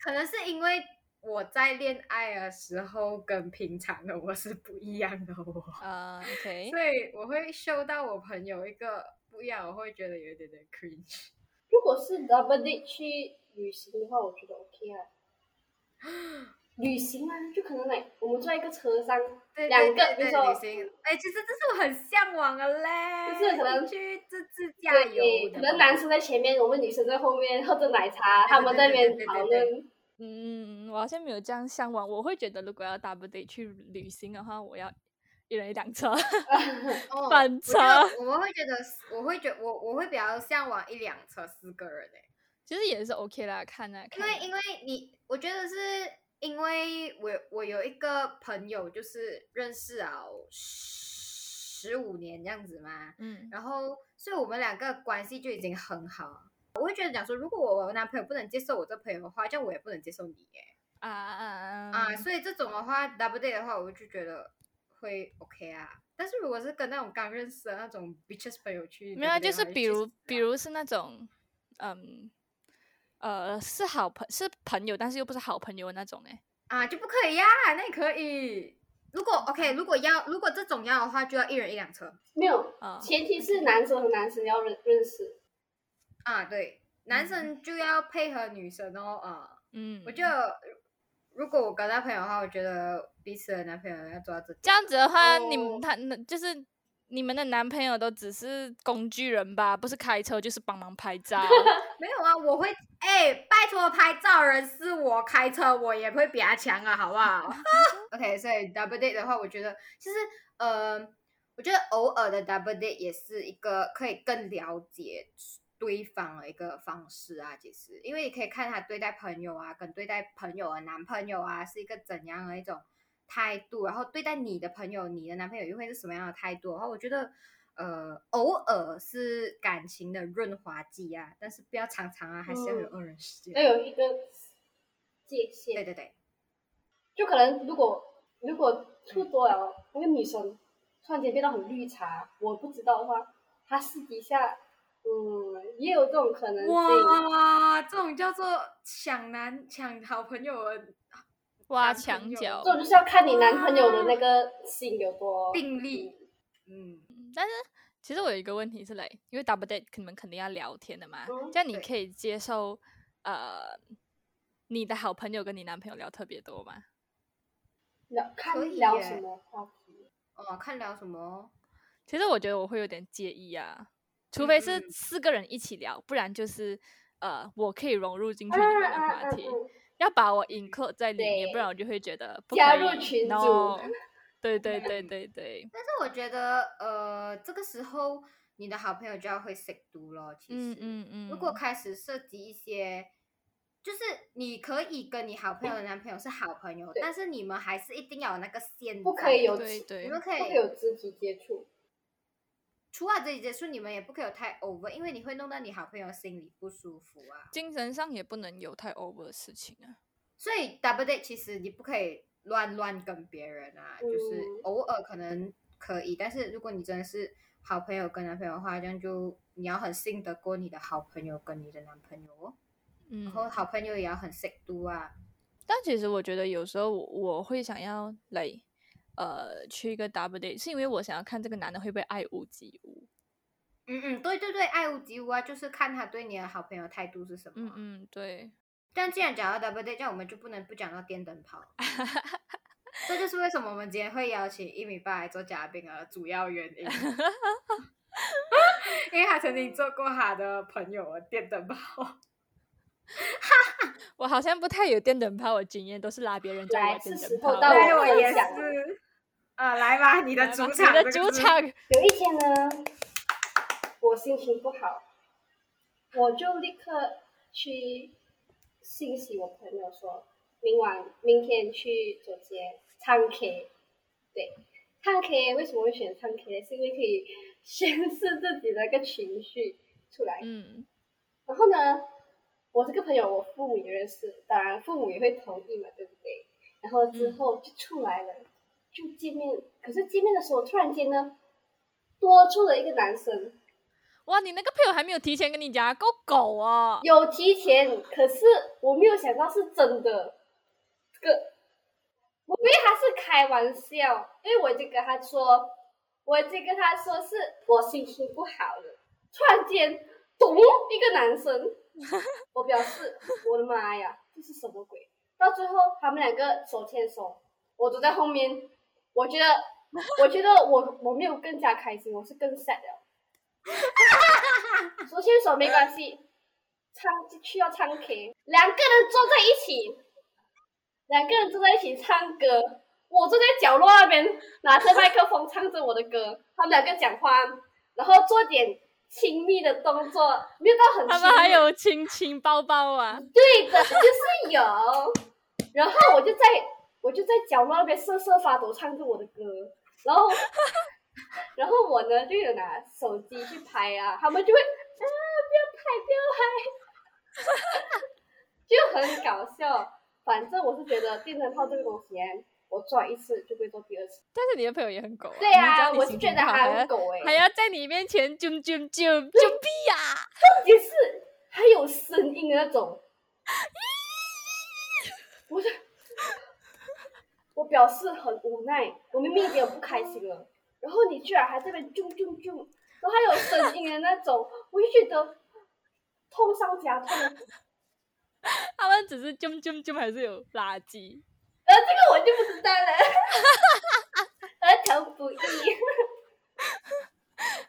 可能是因为我在恋爱的时候跟平常的我是不一样的我。啊，OK，*laughs* 所以我会收到我朋友一个不一样，我会觉得有一点点 cringe。如果是 double date 去旅行的话，我觉得 OK 啊。*gasps* 旅行啊，就可能来我们坐在一个车上，对两个对对比如说旅行，哎，其实这是我很向往的嘞，就是可能去自自驾游，可能男生在前面，我们女生在后面喝着奶茶，他们在那边讨论。嗯，我好像没有这样向往。我会觉得，如果要 double 去旅行的话，我要一人一辆车。哦反车得我们会觉得，我会觉我我会比较向往一辆车四个人诶，其实也是 OK 啦，看啊，因为因为你，我觉得是因为我我有一个朋友，就是认识啊十五年这样子嘛，嗯然后所以我们两个关系就已经很好。我会觉得讲说，如果我男朋友不能接受我这朋友的话，这样我也不能接受你耶。啊啊啊啊，所以这种的话，double date 的话，我就觉得会 OK 啊。但是如果是跟那种刚认识的那种 bitches 朋友去，没有啊，就是比如比如是那种，嗯，呃，是好朋是朋友，但是又不是好朋友的那种哎。啊，就不可以呀、那也可以。如果 OK，如果要如果这种要的话，就要一人一辆车没有，啊前提是男生和男生要认认识。啊。对，男生就要配合女生哦啊。嗯，我就如果我跟他朋友的话，我觉得彼此的男朋友要做到这这样子的话，你哦们他那就是你们的男朋友都只是工具人吧？不是开车就是帮忙拍照。*laughs* 没有啊，我会哎、拜托拍照人是我开车，我也会比他强啊，好不好？*laughs* OK，所以 double date 的话，我觉得其实呃，我觉得偶尔的 double date 也是一个可以更了解对方的一个方式啊。其实，因为你可以看他对待朋友啊，跟对待朋友的男朋友啊，是一个怎样的一种态度，然后对待你的朋友、你的男朋友又会是什么样的态度？然后我觉得。呃，偶尔是感情的润滑剂啊，但是不要常常啊，还是要有嗯二人世界。要有一个界限。对对对，就可能如果如果处多了，那个女生突然间变得很绿茶，我不知道的话，她私底下嗯也有这种可能性。哇，这种叫做抢男抢好朋友的挖墙脚这。种就是要看你男朋友的那个心有多定力。嗯，但是其实我有一个问题是嘞，因为 double date 你们肯定要聊天的嘛，嗯这样你可以接受呃你的好朋友跟你男朋友聊特别多吗？聊看可以聊什么话题。哦，看聊什么？其实我觉得我会有点介意啊，除非是四个人一起聊，不然就是呃我可以融入进去嗯你们的嗯话题，要把我 include 在里面，不然我就会觉得不加入群组 no *laughs* 对对对对对，但是我觉得，呃，这个时候你的好朋友就要会识读咯。其实，嗯嗯嗯，如果开始涉及一些，就是你可以跟你好朋友的男朋友是好朋友，但是你们还是一定要有那个线在，不可以有对对你们可以不可以有肢体接触。除了这里结束，你们也不可以有太 over，因为你会弄到你好朋友心里不舒服啊。精神上也不能有太 over 的事情啊。所以 double date 其实你不可以乱乱跟别人啊，就是嗯偶尔可能可以，但是如果你真的是好朋友跟男朋友的话，这样就你要很信得过你的好朋友跟你的男朋友哦，嗯然，后好朋友也要很适度啊。但其实我觉得有时候我我会想要来呃去一个 double date，是因为我想要看这个男的会不会爱屋及乌。嗯嗯，对对对，爱屋及乌啊，就是看他对你的好朋友态度是什么啊。嗯嗯，对，*laughs* 但既然讲到 double date，这样我们就不能不讲到电灯泡。这就是为什么我们今天会邀请一米八来做嘉宾的主要原因，*laughs* 因为他曾经做过他的朋友的电灯泡。*laughs* 我好像不太有电灯泡的经验，都是拉别人做电是灯泡。时候到对，我也是。啊，来吧，你的主场你主场，的主场，有一天呢，我心情不好，我就立刻去信息我朋友说，明晚明天去左街唱 K。对，唱 K 为什么会选唱 K 呢？是因为可以宣示自己的一个情绪出来。嗯然后呢，我这个朋友我父母也认识，当然父母也会同意嘛，对不对？然后之后就出来了，就见面。可是见面的时候，突然间呢，多出了一个男生，哇，你那个朋友还没有提前跟你讲，够狗啊！有提前，可是我没有想到是真的。个我以为他是开玩笑，因为我已经跟他说，我已经跟他说是我心情不好了，突然间，咚，一个男生，*laughs* 我表示我的妈呀，这是什么鬼？到最后他们两个手牵手，我走在后面，我觉得，我觉得我我没有更加开心，我是更 sad 了。手牵手没关系，唱去要唱 K，两个人坐在一起，两个人坐在一起唱歌，我坐在角落那边拿着麦克风唱着我的歌，他们两个讲话，然后做点亲密的动作，没有到很亲密。他们还有亲亲抱抱啊？对的，就是有。然后我就在我就在角落那边瑟瑟发抖，唱着我的歌，然后。*laughs* 然后我呢就有拿手机去拍啊，他们就会啊不要拍不要拍，*laughs* 就很搞笑。反正我是觉得电灯泡这个东西，我做一次就会做第二次。但是你的朋友也很狗啊。对啊，我是觉得还很狗哎，还要在你面前啾啾啾啾屁呀！重点是还有声音的那种，*laughs* 我我表示很无奈，我明明已经不开心了。然后你居然还在那边啾啾啾，然后还有声音的那种，*laughs* 我就觉得痛上加痛。他们只是啾啾啾，还是有垃圾？呃，这个我就不知道了。*laughs* 儿童不宜。*laughs*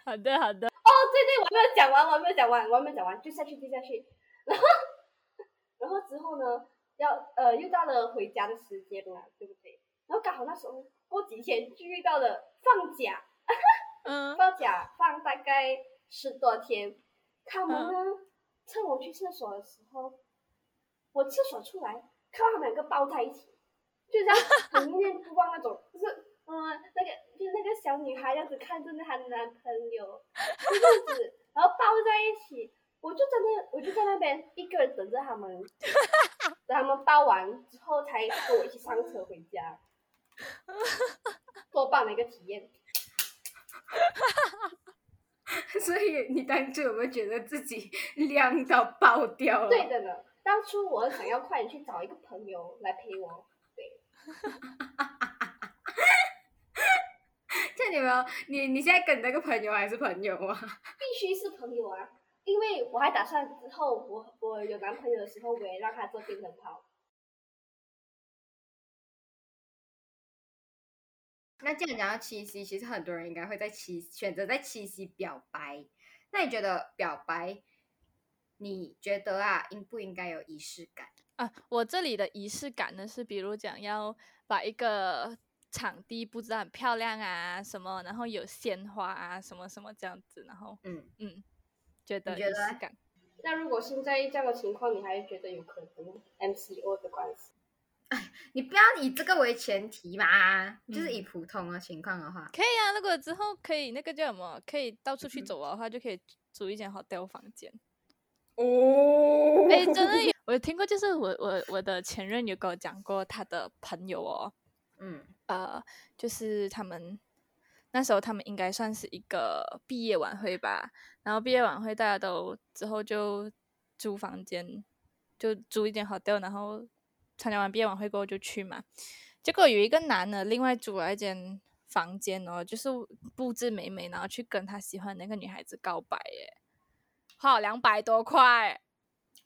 好的，好的。哦，对对，我没有讲完，我没有讲完，我没有讲完，就下去，就下去。然后，然后之后呢，要呃，又到了回家的时间了，对不对？然后刚好那时候过几天就遇到了。放假，嗯，*laughs* 放假放大概十多天，他们呢，趁我去厕所的时候，我厕所出来，看到他们两个抱在一起，就这样很念念不忘那种，就是嗯，那个就是那个小女孩样子看着那她的男朋友，就这样子，然后抱在一起，我就在那，我就在那边一个人等着他们，等他们抱完之后才跟我一起上车回家。*laughs* 多棒的一个体验！*laughs* 所以你当初有没有觉得自己亮到爆掉了？对的呢，当初我想要快点去找一个朋友来陪我。对，*laughs* 这你们，你你现在跟那个朋友还是朋友啊？必须是朋友啊，因为我还打算之后我我有男朋友的时候，我也让他做电灯泡。那既然讲到七夕，其实很多人应该会在七选择在七夕表白。那你觉得表白，你觉得啊，应不应该有仪式感啊？我这里的仪式感呢，是比如讲要把一个场地布置很漂亮啊，什么，然后有鲜花啊，什么什么这样子，然后嗯嗯，觉得仪式感。那如果现在这样的情况，你还觉得有可能 MCO 的关系？*laughs* 你不要以这个为前提嘛，就是以普通的情况的话，可以啊。如果之后可以那个叫什么，可以到处去走的话，就可以租一间好 l 房间。哦，哎，真的 *laughs* 有，我有听过，就是我我我的前任有跟我讲过他的朋友哦，嗯呃，就是他们那时候他们应该算是一个毕业晚会吧，然后毕业晚会大家都之后就租房间，就租一间好 l 然后。参加完毕业晚会过后就去嘛，结果有一个男的另外租了一间房间哦，就是布置美美，然后去跟他喜欢那个女孩子告白耶，花两百多块，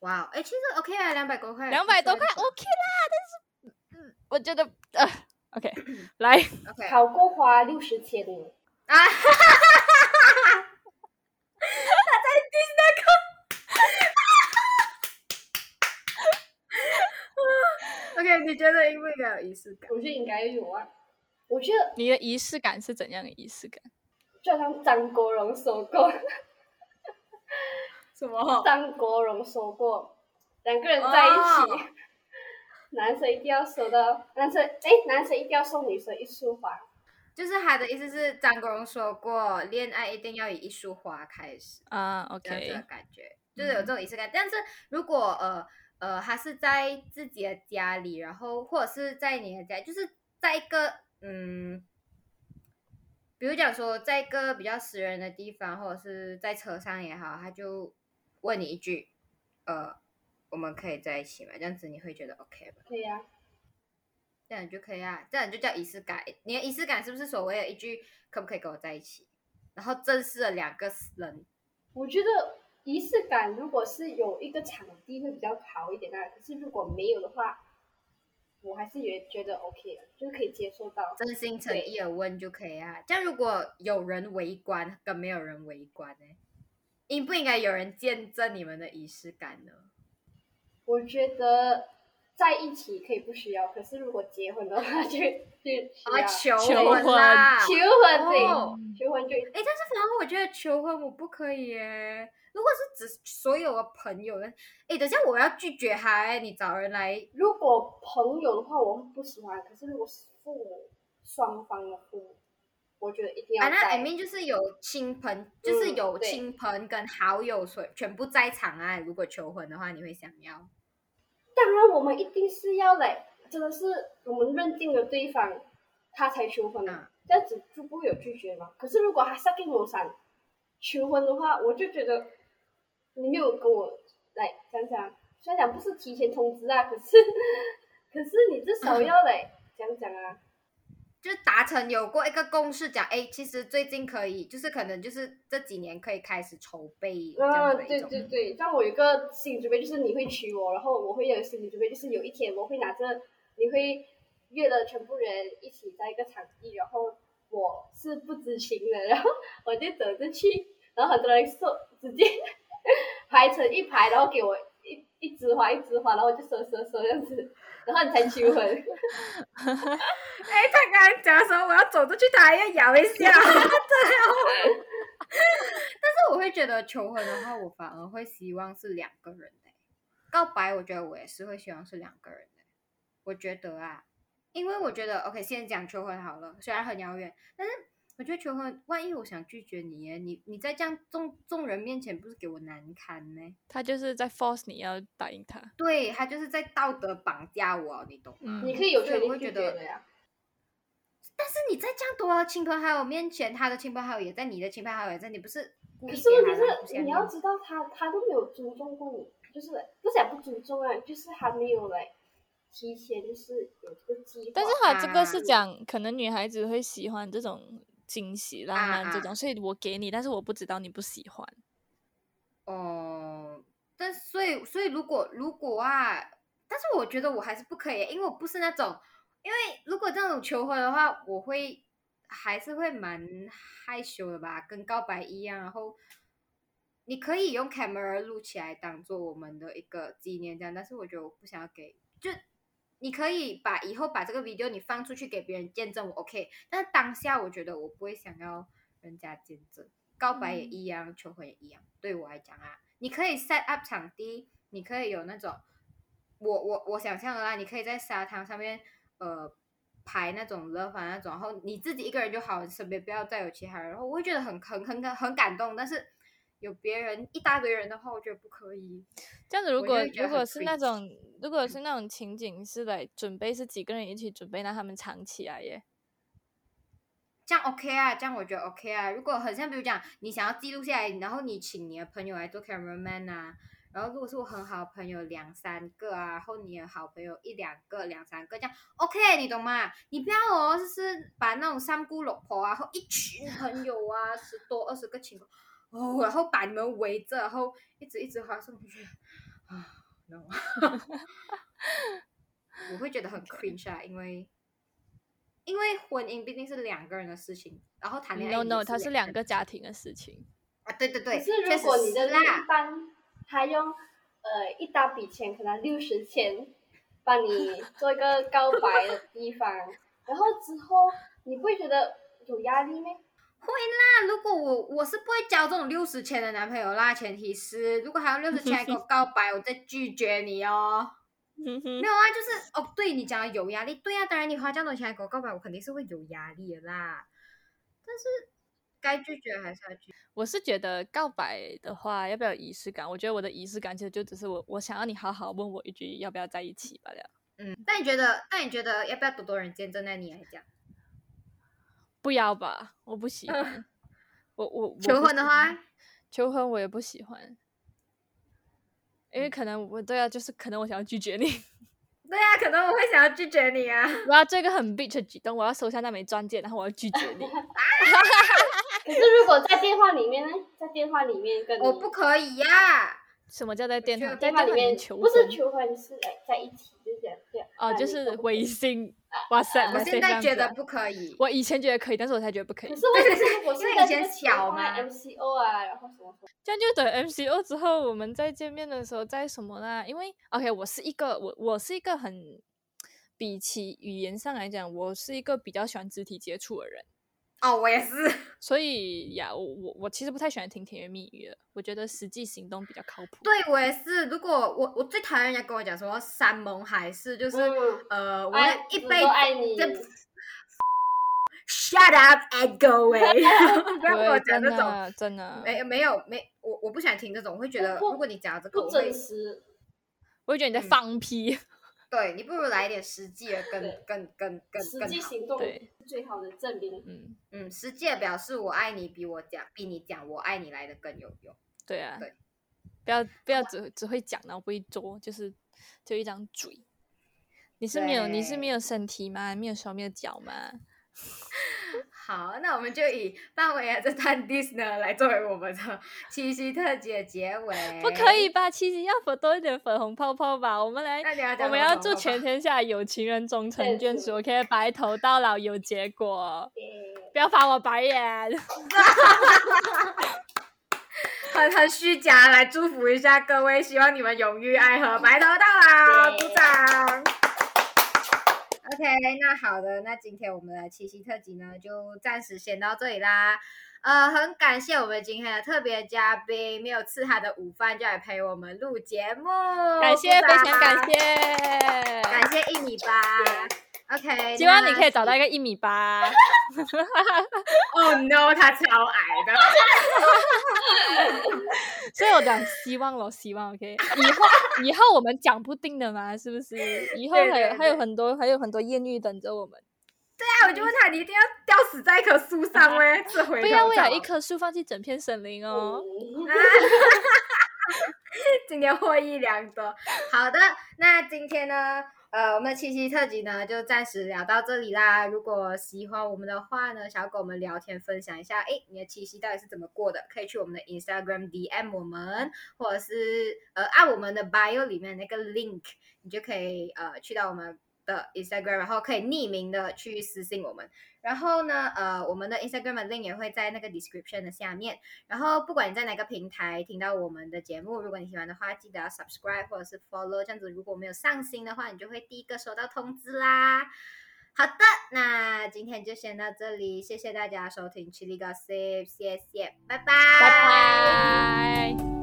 哇，哎，其实 OK 啊，两百多块，两百多块 OK 啦，但是，嗯，我觉得呃，OK，来，OK，好过花六十千啊，哈哈哈哈哈哈，他在听那个。哈哈哈哈哈 OK，你觉得应不应该有仪式感？我觉得应该有啊。我觉得你的仪式感是怎样的仪式感？就像张国荣说过，什么？张国荣说过，两个人在一起，男生一定要收到，男生哎，男生一定要送女生一束花。就是他的意思是，张国荣说过，恋爱一定要以一束花开始啊。OK，这样感觉就是有这种仪式感。但是如果呃。呃，他是在自己的家里，然后或者是在你的家，就是在一个嗯，比如讲说，在一个比较私人的地方，或者是在车上也好，他就问你一句，呃，我们可以在一起吗？这样子你会觉得 OK 吗？可以啊。这样就可以啊，这样就叫仪式感。你的仪式感是不是所谓的一句可不可以跟我在一起？然后正式的两个人，我觉得仪式感如果是有一个场地会比较好一点啊，可是如果没有的话，我还是也觉得 OK 的，就是可以接受到。真心诚意的问就可以啊。这样如果有人围观跟没有人围观呢？应不应该有人见证你们的仪式感呢？我觉得在一起可以不需要，可是如果结婚的话就就需要。求婚啦，求婚对，求婚就哎，但是反而我觉得求婚我不可以耶。如果是指所有的朋友，哎，等下我要拒绝他，你找人来。如果朋友的话，我不喜欢。可是如果是父母双方的父母，我觉得一定要。啊，那 I mean 就是有亲朋，就是有亲朋跟好友所全部在场啊。如果求婚的话，你会想要？当然，我们一定是要来，真的是我们认定了对方，他才求婚啊。这样子就不会有拒绝嘛。可是如果他是跟我想求婚的话，我就觉得。你没有跟我来讲讲，虽然讲不是提前通知啊，可是 *laughs* 可是你至少要来讲讲啊，就达成有过一个共识，讲哎，其实最近可以，就是可能就是这几年可以开始筹备。嗯，对对对，但我有个心理准备，就是你会娶我，然后我会有心理准备，就是有一天我会拿着，你会约了全部人一起在一个场地，然后我是不知情的，*laughs* 然后我就走着去，然后很多人说直接。*laughs* 排成一排，然后给我一一枝花一枝花，然后我就收收收这样子，然后你才求婚。*laughs* 哎，他刚刚讲说我要走出去，他还要摇一下，对哦。*laughs* 但是我会觉得求婚的话，我反而会希望是两个人的。告白，我觉得我也是会希望是两个人的。我觉得啊，因为我觉得 OK，现在讲求婚好了，虽然很遥远，但是。我觉得求婚，万一我想拒绝你耶，你你在这样众众人面前，不是给我难堪呢？他就是在 force 你要答应他，对他就是在道德绑架我，你懂吗？你可以有权利拒绝的呀。但是你在这样多亲朋好友面前，他的亲朋好友也在，你的亲朋好友也在，你不是？可是问题是，你要知道他他都没有尊重过你，就是不是不尊重啊，就是还没有来提前就是有这个机会。但是他这个是讲，可能女孩子会喜欢这种。惊喜浪漫这种，所以我给你，但是我不知道你不喜欢。哦，但所以所以如果如果啊，但是我觉得我还是不可以，因为我不是那种，因为如果这种求婚的话，我会还是会蛮害羞的吧，跟告白一样。然后你可以用 camera 录起来当做我们的一个纪念这样，但是我觉得我不想要给就。你可以把以后把这个 video 你放出去给别人见证我 OK，但是当下我觉得我不会想要人家见证，告白也一样，求婚也一样，对我来讲啊，你可以 set up 场地，你可以有那种，我我我想象的啦，你可以在沙滩上面呃排那种 love 那种，然后你自己一个人就好，身边不要再有其他人，然后我会觉得很很很很感动，但是。有别人一大堆人的话，我觉得不可以。这样子，如果如果是那种，如果是那种情景，是来准备是几个人一起准备，让他们藏起来耶。这样 OK 啊，这样我觉得 OK 啊。如果很像，比如讲，你想要记录下来，然后你请你的朋友来做 cameraman 啊，然后如果是我很好的朋友两三个啊，然后你的好朋友一两个、两三个这样 OK，你懂吗？你不要哦，就是把那种三姑六婆啊，然后一群朋友啊，十多二十个情况。哦，然后把你们围着，然后一直一直滑送出去啊，，*sighs* no，*laughs* 我会觉得很 cringe 啊，因为因为婚姻毕竟是两个人的事情，然后谈恋爱 no no，它是两个家庭的事情。啊，对对对，可是如果你的另一半他用呃一大笔钱，可能六十千，帮你做一个告白的地方，然后之后你不会觉得有压力吗？会啦，如果我我是不会交这种六十千的男朋友啦，前提是如果还有六十千跟我告白，我再拒绝你哦。没有啊，就是哦，对你讲的有压力，对啊，当然你花这么多钱跟我告白，我肯定是会有压力的啦。但是该拒绝还是要拒。我是觉得告白的话，要不要仪式感？我觉得我的仪式感其实就只是我我想要你好好问我一句要不要在一起罢了。嗯，那你觉得？那你觉得要不要多多人见证？那你来讲。不要吧，我不喜欢。我我求婚的话，求婚我也不喜欢，因为可能我对啊，就是可能我想要拒绝你。*laughs* 对啊，可能我会想要拒绝你啊。我要做一个很 bitch 的举动，我要收下那枚钻戒，然后我要拒绝你。*laughs* 可是如果在电话里面呢？在电话里面跟我不可以呀。什么叫在电话？电话里面求婚不是求婚，是哎在一起，就是这样这样。哦，就是都微信。哇塞，我我现在觉得不。可以。我以前觉得可以，但是我才觉得不可以可。是问题 *laughs* 是，如果因为现在以前小嘛 MCO 啊，然后什么什么，这样就等 MCO 之后，我们再见面的时候再什么啦？因为 OK，我是一个我我是一个很比起语言上来讲，我是一个比较喜欢肢体接触的人，哦，我也是。*laughs* 所以呀，我我我其实不太喜欢听甜言蜜语的，我觉得实际行动比较靠谱。对我也是。如果我我最讨厌人家跟我讲说山盟海誓，就是、嗯呃，我一辈子都爱你 *laughs* Shut up and go away！*laughs* 不要跟我讲这种。真的，没没有没我我不喜欢听这种，我会觉得如果你讲这个，不我会真实。我会觉得你在嗯放屁。对你不如来一点实际的更对更更更实。际行动对是最好的证明。嗯，嗯，实际的表示我爱你比我讲比你讲我爱你来的更有用。对啊，对不要不要只只会讲，然后不会做，就是就一张嘴。你是没有你是没有身体吗？没有手没有脚吗？*laughs* 好，那我们就以范伟的这段 diss 呢来作为我们的 *laughs* 七夕特辑的结尾。不可以，吧？七夕要粉多一点粉红泡泡吧。我们来，那你要讲我们要祝全天下有情人终成眷属，OK，白头到老有结果。不要翻我白眼。*laughs* *laughs* 很很虚假，来祝福一下各位，希望你们永浴爱河，白头到老，鼓掌。OK，那好的，那今天我们的七夕特辑呢，就暂时先到这里啦。呃，很感谢我们今天的特别嘉宾，没有吃他的午饭就来陪我们录节目，感谢，非常感谢。感谢一米八。OK，希望你可以找到一个一米八。*laughs* Oh no，他超矮的。*laughs* 所以我讲希望咯，希望 OK。以后以后我们讲不定的嘛，是不是？以后对还有还有很多还有很多艳遇等着我们。对啊，我就问他，你一定要吊死在一棵树上喂，*laughs* 这回不要为了了一棵树放弃整片森林哦。嗯今天获益良多。好的，那今天呢，呃，我们的七夕特辑呢就暂时聊到这里啦。如果喜欢我们的话呢，想要跟我们聊天分享一下，哎，你的七夕到底是怎么过的？可以去我们的 Instagram DM 我们，或者是呃按我们的 bio 里面那个 link，你就可以呃去到我们的 Instagram，然后可以匿名的去私信我们。然后呢，呃，我们的 Instagram 的 link 也会在那个 description 的下面。然后不管你在哪个平台听到我们的节目，如果你喜欢的话，记得要 subscribe 或者是 follow，这样子如果没有上新的话，你就会第一个收到通知啦。好的，那今天就先到这里，谢谢大家收听 Chili Gossip，谢谢，拜拜，拜拜。